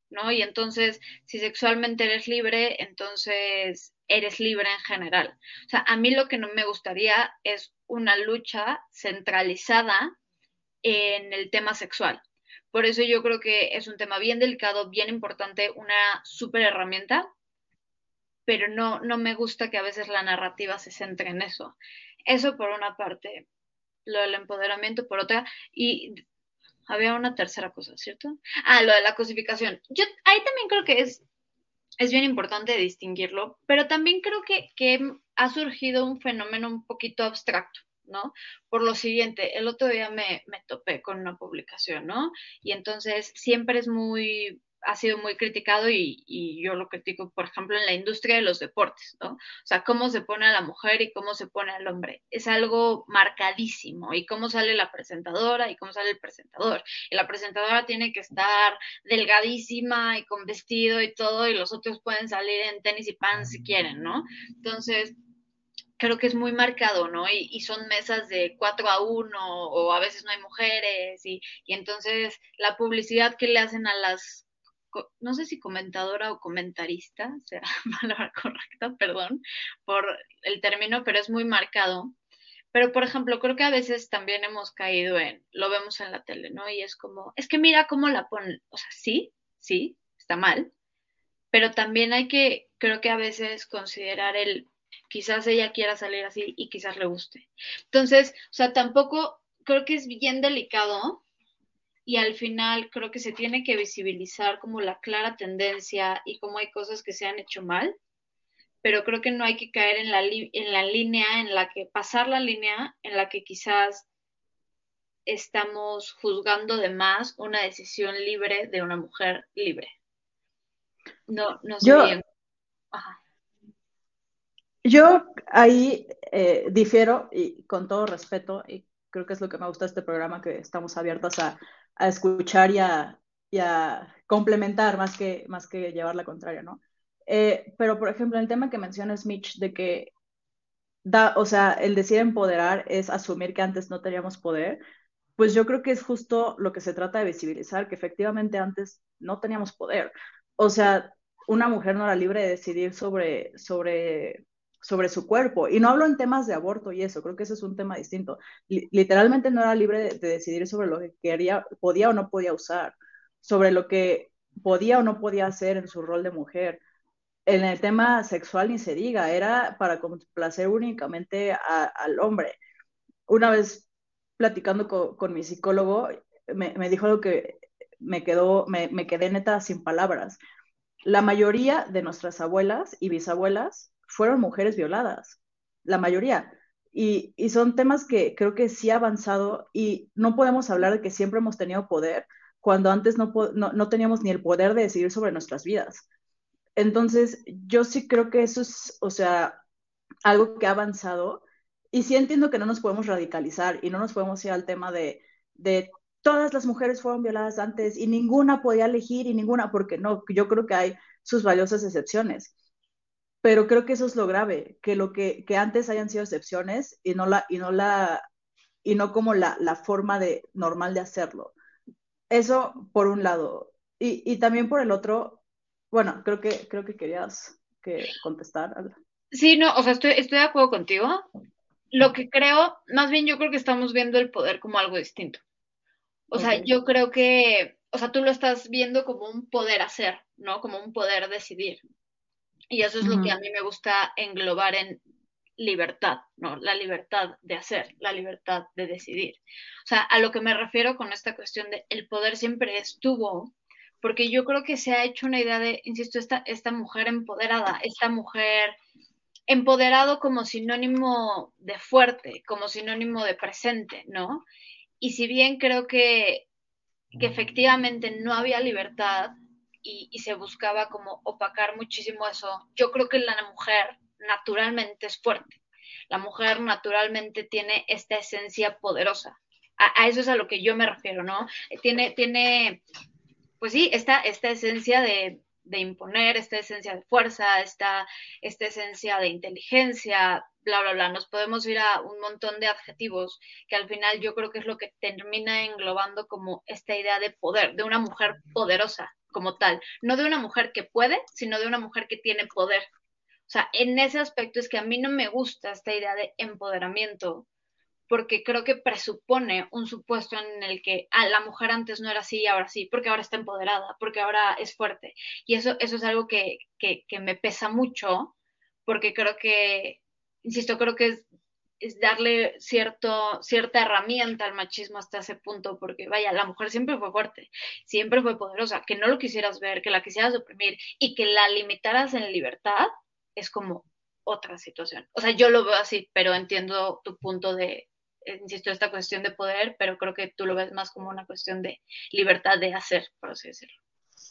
¿no? Y entonces, si sexualmente eres libre, entonces eres libre en general. O sea, a mí lo que no me gustaría es una lucha centralizada en el tema sexual. Por eso yo creo que es un tema bien delicado, bien importante, una súper herramienta, pero no, no me gusta que a veces la narrativa se centre en eso. Eso por una parte, lo del empoderamiento por otra, y había una tercera cosa, ¿cierto? Ah, lo de la cosificación. Yo ahí también creo que es es bien importante distinguirlo, pero también creo que, ha surgido un fenómeno un poquito abstracto, ¿no? Por lo siguiente, el otro día me, me topé con una publicación, ¿no? Y entonces siempre es muy ha sido muy criticado y, y, yo lo critico, por ejemplo, en la industria de los deportes, ¿no? O sea, cómo se pone a la mujer y cómo se pone al hombre. Es algo marcadísimo. Y cómo sale la presentadora y cómo sale el presentador. Y la presentadora tiene que estar delgadísima y con vestido y todo, y los otros pueden salir en tenis y pants si quieren, ¿no? Entonces, creo que es muy marcado, ¿no? Y, son mesas de 4 a 1 o a veces no hay mujeres y, entonces la publicidad que le hacen a las no sé si comentadora o comentarista, sea la palabra correcta, perdón por el término, pero es muy marcado. Pero, por ejemplo, creo que a veces también hemos caído en, lo vemos en la tele, ¿no? Y es como, es que mira cómo la ponen, o sea, sí, sí, está mal, pero también hay que, creo que a veces considerar el, quizás ella quiera salir así y quizás le guste. Entonces, o sea, tampoco, creo que es bien delicado y al final creo que se tiene que visibilizar como la clara tendencia y cómo hay cosas que se han hecho mal, pero creo que no hay que caer en la, en la línea en la que, pasar la línea en la que quizás estamos juzgando de más una decisión libre de una mujer libre. No, no sé yo, bien. Yo ahí eh, difiero y con todo respeto, y creo que es lo que me gusta este programa, que estamos abiertos a, a escuchar y a, complementar más que, más que llevar la contraria, ¿no? Eh, pero, por ejemplo, el tema que mencionas, Mitch, de que da, o sea, el decir empoderar es asumir que antes no teníamos poder, pues yo creo que es justo lo que se trata de visibilizar, que efectivamente antes no teníamos poder. O sea, una mujer no era libre de decidir sobre, sobre sobre su cuerpo. Y no hablo en temas de aborto y eso, creo que ese es un tema distinto. literalmente no era libre de, decidir sobre lo que quería, podía o no podía usar, sobre lo que podía o no podía hacer en su rol de mujer. En el tema sexual ni se diga, era para complacer únicamente al hombre. Una vez platicando con, mi psicólogo, me, dijo algo que me quedó, me, me quedé neta sin palabras. La mayoría de nuestras abuelas y bisabuelas fueron mujeres violadas, la mayoría. Y, son temas que creo que sí ha avanzado y no podemos hablar de que siempre hemos tenido poder cuando antes no, no, no, teníamos ni el poder de decidir sobre nuestras vidas. Entonces, yo sí creo que eso es, o sea, algo que ha avanzado y sí entiendo que no nos podemos radicalizar y no nos podemos ir al tema de, de todas las mujeres fueron violadas antes y ninguna podía elegir y ninguna, porque no, yo creo que hay sus valiosas excepciones. Pero creo que eso es lo grave, que lo que, que antes hayan sido excepciones y no la, y no la, y no como la, la forma de, normal de hacerlo. Eso por un lado. Y, y también por el otro, bueno, creo que, creo que querías que contestar. Sí, no, o sea, estoy, estoy de acuerdo contigo. Lo que creo, más bien yo creo que estamos viendo el poder como algo distinto. O sea, yo creo que, o sea, tú lo estás viendo como un poder hacer, ¿no? Como un poder decidir. Y eso es lo que a mí me gusta englobar en libertad, ¿no? La libertad de hacer, la libertad de decidir. O sea, a lo que me refiero con esta cuestión de el poder siempre estuvo, porque yo creo que se ha hecho una idea de, insisto, esta, esta mujer empoderada, esta mujer empoderado como sinónimo de fuerte, como sinónimo de presente, ¿no? Y si bien creo que, efectivamente no había libertad y, se buscaba como opacar muchísimo eso, yo creo que la mujer naturalmente es fuerte. La mujer naturalmente tiene esta esencia poderosa. A, eso es a lo que yo me refiero, ¿no? Tiene, tiene pues sí, esta, esta esencia de, de imponer, esta esencia de fuerza, esta, esta esencia de inteligencia, bla, bla, bla. Nos podemos ir a un montón de adjetivos que al final yo creo que es lo que termina englobando como esta idea de poder, de una mujer poderosa como tal. No de una mujer que puede, sino de una mujer que tiene poder. O sea, en ese aspecto es que a mí no me gusta esta idea de empoderamiento, porque creo que presupone un supuesto en el que ah, la mujer antes no era así y ahora sí, porque ahora está empoderada, porque ahora es fuerte. Y eso, eso es algo que, que, que me pesa mucho, porque creo que insisto, creo que es, es, darle cierto, cierta herramienta al machismo hasta ese punto, porque vaya, la mujer siempre fue fuerte, siempre fue poderosa, que no lo quisieras ver, que la quisieras oprimir y que la limitaras en libertad, es como otra situación. O sea, yo lo veo así, pero entiendo tu punto de, insisto, esta cuestión de poder, pero creo que tú lo ves más como una cuestión de libertad de hacer, por así decirlo.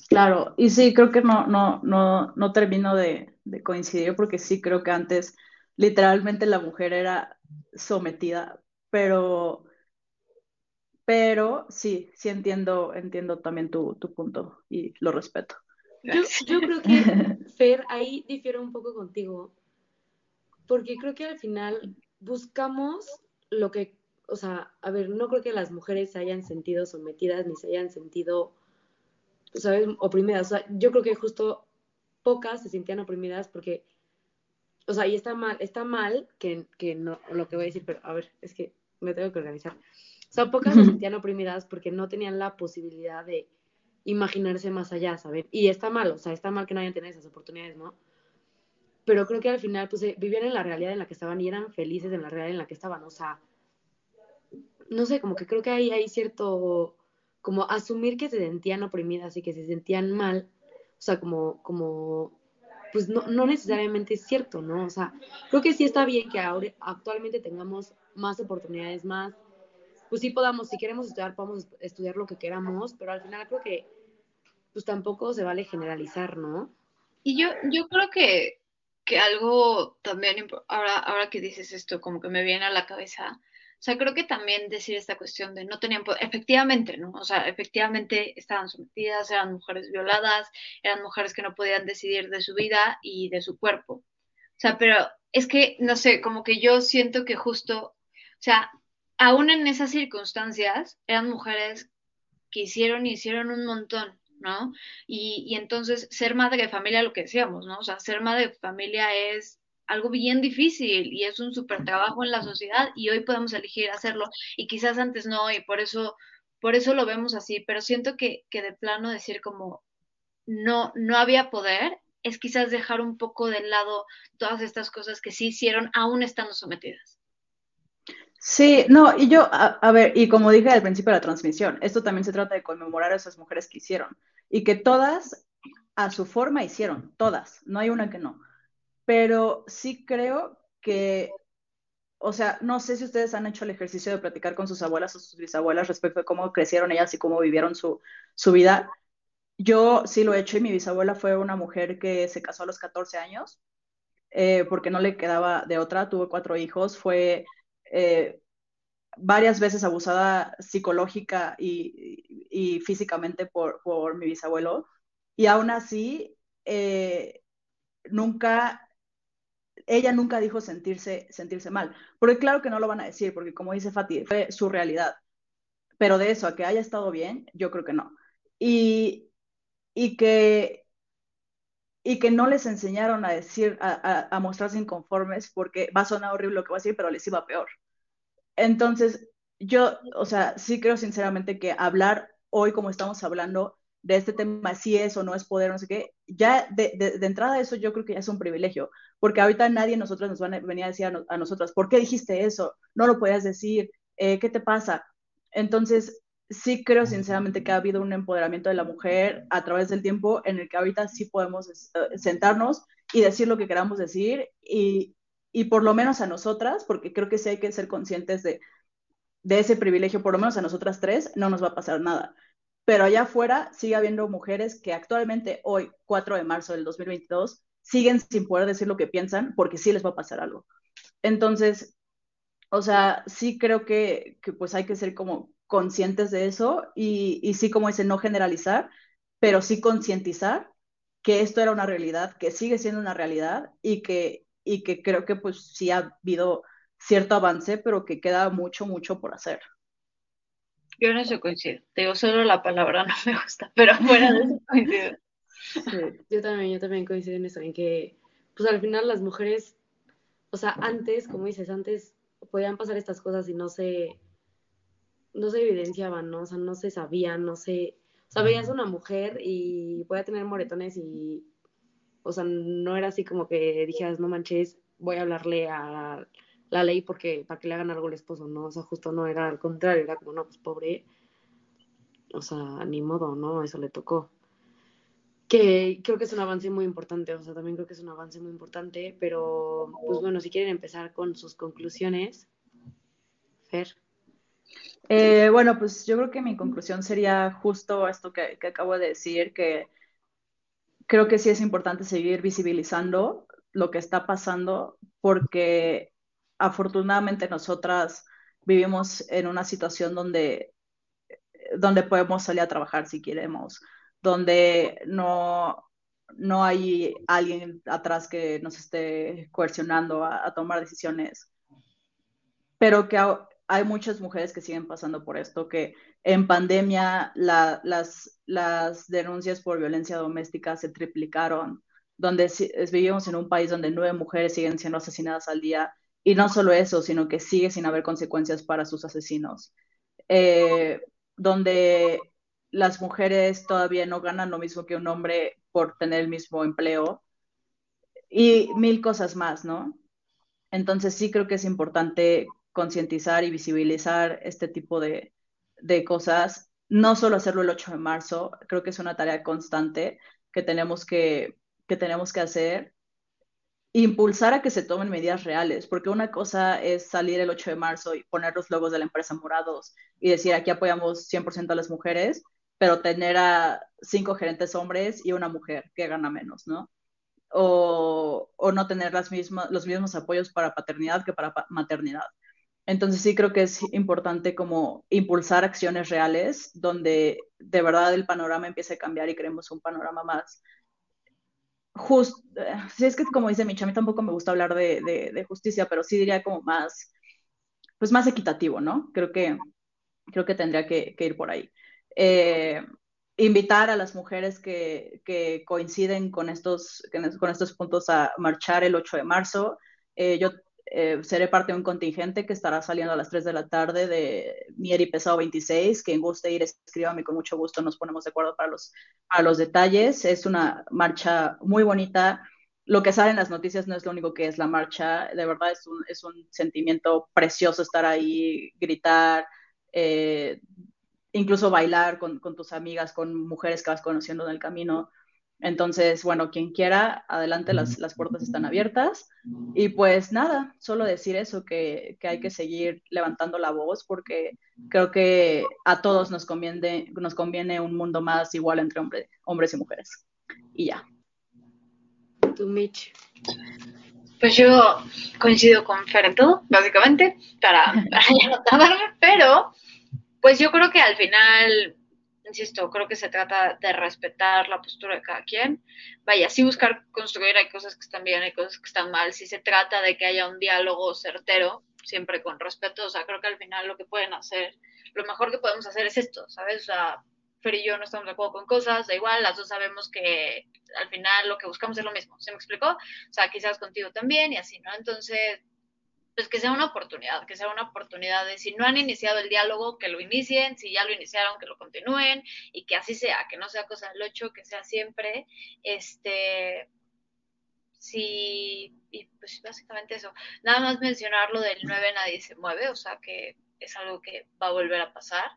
Claro, y sí, creo que no, no, no, no termino de, de coincidir porque sí creo que antes literalmente la mujer era sometida, pero, pero sí, sí entiendo, entiendo también tu, punto y lo respeto. Yo, yo, creo que, Fer, ahí difiero un poco contigo, porque creo que al final buscamos lo que, o sea, a ver, no creo que las mujeres se hayan sentido sometidas ni se hayan sentido, ¿sabes?, oprimidas. O sea, yo creo que justo pocas se sentían oprimidas porque o sea, y está mal, está mal que, que no, lo que voy a decir, pero a ver, es que me tengo que organizar. O sea, pocas se sentían oprimidas porque no tenían la posibilidad de imaginarse más allá, ¿saben? Y está mal, o sea, está mal que no hayan tenido esas oportunidades, ¿no? Pero creo que al final, pues, eh, vivían en la realidad en la que estaban y eran felices en la realidad en la que estaban, o sea, no sé, como que creo que ahí hay cierto, como asumir que se sentían oprimidas y que se sentían mal, o sea, como, como pues no, no necesariamente es cierto, ¿no? O sea, creo que sí está bien que ahora actualmente tengamos más oportunidades, más, pues sí podamos, si queremos estudiar, podamos estudiar lo que queramos, pero al final creo que pues tampoco se vale generalizar, ¿no? Y yo, yo creo que, que algo también, ahora, ahora que dices esto, como que me viene a la cabeza, sea, creo que también decir esta cuestión de no tenían poder, efectivamente, ¿no? O sea, efectivamente estaban sometidas, eran mujeres violadas, eran mujeres que no podían decidir de su vida y de su cuerpo. O sea, pero es que, no sé, como que yo siento que justo, o sea, aún en esas circunstancias, eran mujeres que hicieron y hicieron un montón, ¿no? Y, y entonces ser madre de familia, lo que decíamos, ¿no? O sea, ser madre de familia es algo bien difícil y es un súper trabajo en la sociedad y hoy podemos elegir hacerlo y quizás antes no y por eso, por eso lo vemos así, pero siento que, que de plano decir como no, no había poder es quizás dejar un poco de lado todas estas cosas que sí hicieron aún estando sometidas. Sí, no, y yo, a, ver, y como dije al principio de la transmisión, esto también se trata de conmemorar a esas mujeres que hicieron y que todas a su forma hicieron, todas, no hay una que no. Pero sí creo que, o sea, no sé si ustedes han hecho el ejercicio de platicar con sus abuelas o sus bisabuelas respecto de cómo crecieron ellas y cómo vivieron su, su vida. Yo sí lo he hecho y mi bisabuela fue una mujer que se casó a los 14 años eh, porque no le quedaba de otra, tuvo cuatro hijos, fue eh, varias veces abusada psicológica y, físicamente por, mi bisabuelo, y aún así, eh, nunca, ella nunca dijo sentirse, sentirse mal, porque claro que no lo van a decir, porque como dice Fati, fue su realidad, pero de eso, a que haya estado bien, yo creo que no. Y, y que y que no les enseñaron a decir, a, mostrarse inconformes, porque va a sonar horrible lo que va a decir, pero les iba peor. Entonces, yo, o sea, sí creo sinceramente que hablar hoy como estamos hablando de este tema, si es o no es poder, no sé qué, ya de, de, entrada eso yo creo que ya es un privilegio, porque ahorita nadie nosotros nos va a venir a decir a, a nosotras, ¿por qué dijiste eso? No lo podías decir, eh, ¿qué te pasa? Entonces, sí creo sinceramente que ha habido un empoderamiento de la mujer a través del tiempo en el que ahorita sí podemos eh, sentarnos y decir lo que queramos decir y, y por lo menos a nosotras, porque creo que sí hay que ser conscientes de, de ese privilegio, por lo menos a nosotras tres, no nos va a pasar nada. Pero allá afuera sigue habiendo mujeres que actualmente, hoy, 4 de marzo del 2022, siguen sin poder decir lo que piensan porque sí les va a pasar algo. Entonces, o sea, sí creo que, que pues hay que ser como conscientes de eso y, y sí, como dice, no generalizar, pero sí concientizar que esto era una realidad, que sigue siendo una realidad y que, y que creo que pues sí ha habido cierto avance, pero que queda mucho, mucho por hacer. Yo en eso coincido. Te digo, solo la palabra no me gusta, pero fuera de eso coincido. Yo también, yo también coincido en eso, en que pues al final las mujeres, o sea, antes, como dices, antes podían pasar estas cosas y no se, no se evidenciaban, ¿no? O sea, no se sabían, no se... O sea, veías una mujer y podía tener moretones y... O sea, no era así como que dijeras, no manches, voy a hablarle a la ley porque para que le hagan algo al esposo, ¿no? O sea, justo no era al contrario, era como, no, pues pobre, o sea, ni modo, ¿no? Eso le tocó. Que creo que es un avance muy importante, o sea, también creo que es un avance muy importante, pero pues bueno, si quieren empezar con sus conclusiones, Fer. Eh, bueno, pues yo creo que mi conclusión sería justo esto que, acabo de decir, que creo que sí es importante seguir visibilizando lo que está pasando, porque afortunadamente nosotras vivimos en una situación donde, donde podemos salir a trabajar si queremos, donde no, no hay alguien atrás que nos esté coercionando a, a tomar decisiones, pero que hay muchas mujeres que siguen pasando por esto, que en pandemia las, las denuncias por violencia doméstica se triplicaron, donde vivimos en un país donde nueve mujeres siguen siendo asesinadas al día, y no solo eso, sino que sigue sin haber consecuencias para sus asesinos, eh, donde las mujeres todavía no ganan lo mismo que un hombre por tener el mismo empleo, y mil cosas más, ¿no? Entonces sí creo que es importante concientizar y visibilizar este tipo de, cosas. No solo hacerlo el 8 de marzo, creo que es una tarea constante que tenemos que, que tenemos que hacer. Impulsar a que se tomen medidas reales, porque una cosa es salir el 8 de marzo y poner los logos de la empresa morados y decir aquí apoyamos 100% a las mujeres, pero tener a cinco gerentes hombres y una mujer que gana menos, ¿no? O, o no tener las mismas, los mismos apoyos para paternidad que para maternidad. Entonces sí creo que es importante como impulsar acciones reales donde de verdad el panorama empiece a cambiar y creemos un panorama más justo. Si es que como dice Micha, a mí tampoco me gusta hablar de, justicia, pero sí diría como más, pues más equitativo, ¿no? Creo que, creo que tendría que, ir por ahí. Eh, invitar a las mujeres que, coinciden con estos, con estos puntos a marchar el 8 de marzo. Eh, yo eh, seré parte de un contingente que estará saliendo a las 3 de la tarde de Mieri Pesado 26. Quien guste ir, escríbame con mucho gusto, nos ponemos de acuerdo para los, para los detalles. Es una marcha muy bonita lo que sale en las noticias no es lo único que es la marcha, de verdad es un, es un sentimiento precioso estar ahí, gritar, eh, incluso bailar con, con, tus amigas, con mujeres que vas conociendo en el camino. Entonces, bueno, quien quiera, adelante, las, las puertas están abiertas. Y pues nada, solo decir eso, que, que, hay que seguir levantando la voz porque creo que a todos nos conviene, nos conviene un mundo más igual entre hombre, hombres y mujeres. Y ya. Tú, Mitch. Pues yo coincido con Fer en todo, básicamente, para, para ya no tardarme, pero pues yo creo que al final insisto, creo que se trata de respetar la postura de cada quien. Vaya, sí buscar construir, hay cosas que están bien, hay cosas que están mal. Si se trata de que haya un diálogo certero, siempre con respeto, o sea, creo que al final lo que pueden hacer, lo mejor que podemos hacer es esto, ¿sabes? O sea, Fer y yo no estamos de acuerdo con cosas, da igual, las dos sabemos que al final lo que buscamos es lo mismo, ¿se me explicó? O sea, quizás contigo también y así, ¿no? Entonces, pues que sea una oportunidad, que sea una oportunidad de si no han iniciado el diálogo, que lo inicien, si ya lo iniciaron, que lo continúen y que así sea, que no sea cosa del ocho, que sea siempre, este, sí, y pues básicamente eso. Nada más mencionar lo del 9 nadie se mueve, o sea que es algo que va a volver a pasar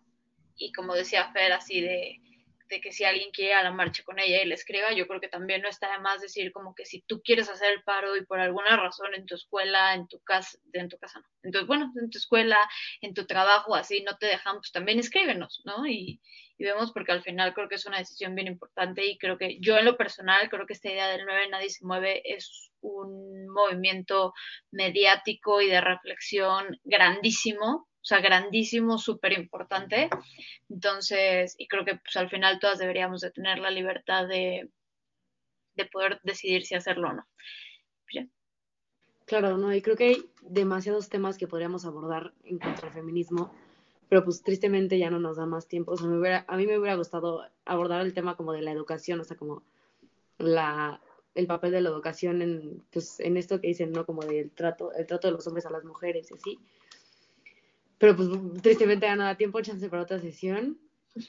y como decía Fer, así de de que si alguien quiere a la marcha con ella y le escriba, yo creo que también no está de más decir como que si tú quieres hacer el paro y por alguna razón en tu escuela, en tu casa, en tu casa no, entonces bueno, en tu escuela, en tu trabajo, así no te dejan, pues también escríbenos, ¿no? Y, y vemos porque al final creo que es una decisión bien importante y creo que yo en lo personal creo que esta idea del 9 nadie se mueve es un movimiento mediático y de reflexión grandísimo o sea, grandísimo, súper importante. Entonces, y creo que pues, al final todas deberíamos de tener la libertad de, de poder decidir si hacerlo o no. Pues claro, no, y creo que hay demasiados temas que podríamos abordar en cuanto al feminismo, pero pues tristemente ya no nos da más tiempo. O sea, a mí me hubiera gustado abordar el tema como de la educación, o sea, como la, el papel de la educación en, pues, en esto que dicen, ¿no? Como del trato, el trato de los hombres a las mujeres y así. Pero pues tristemente ya no da tiempo, chance para otra sesión.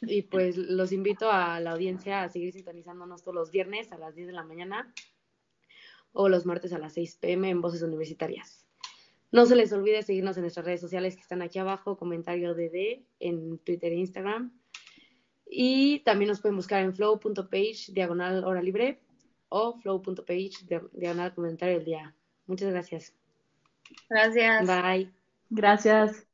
Y pues los invito a la audiencia a seguir sintonizándonos todos los viernes a las 10 de la mañana o los martes a las 6 pm en Voces Universitarias. No se les olvide seguirnos en nuestras redes sociales que están aquí abajo, comentario DD en Twitter e Instagram. Y también nos pueden buscar en flow.page diagonal hora libre o flow.page diagonal comentario del día. Muchas gracias. Gracias. Bye. Gracias.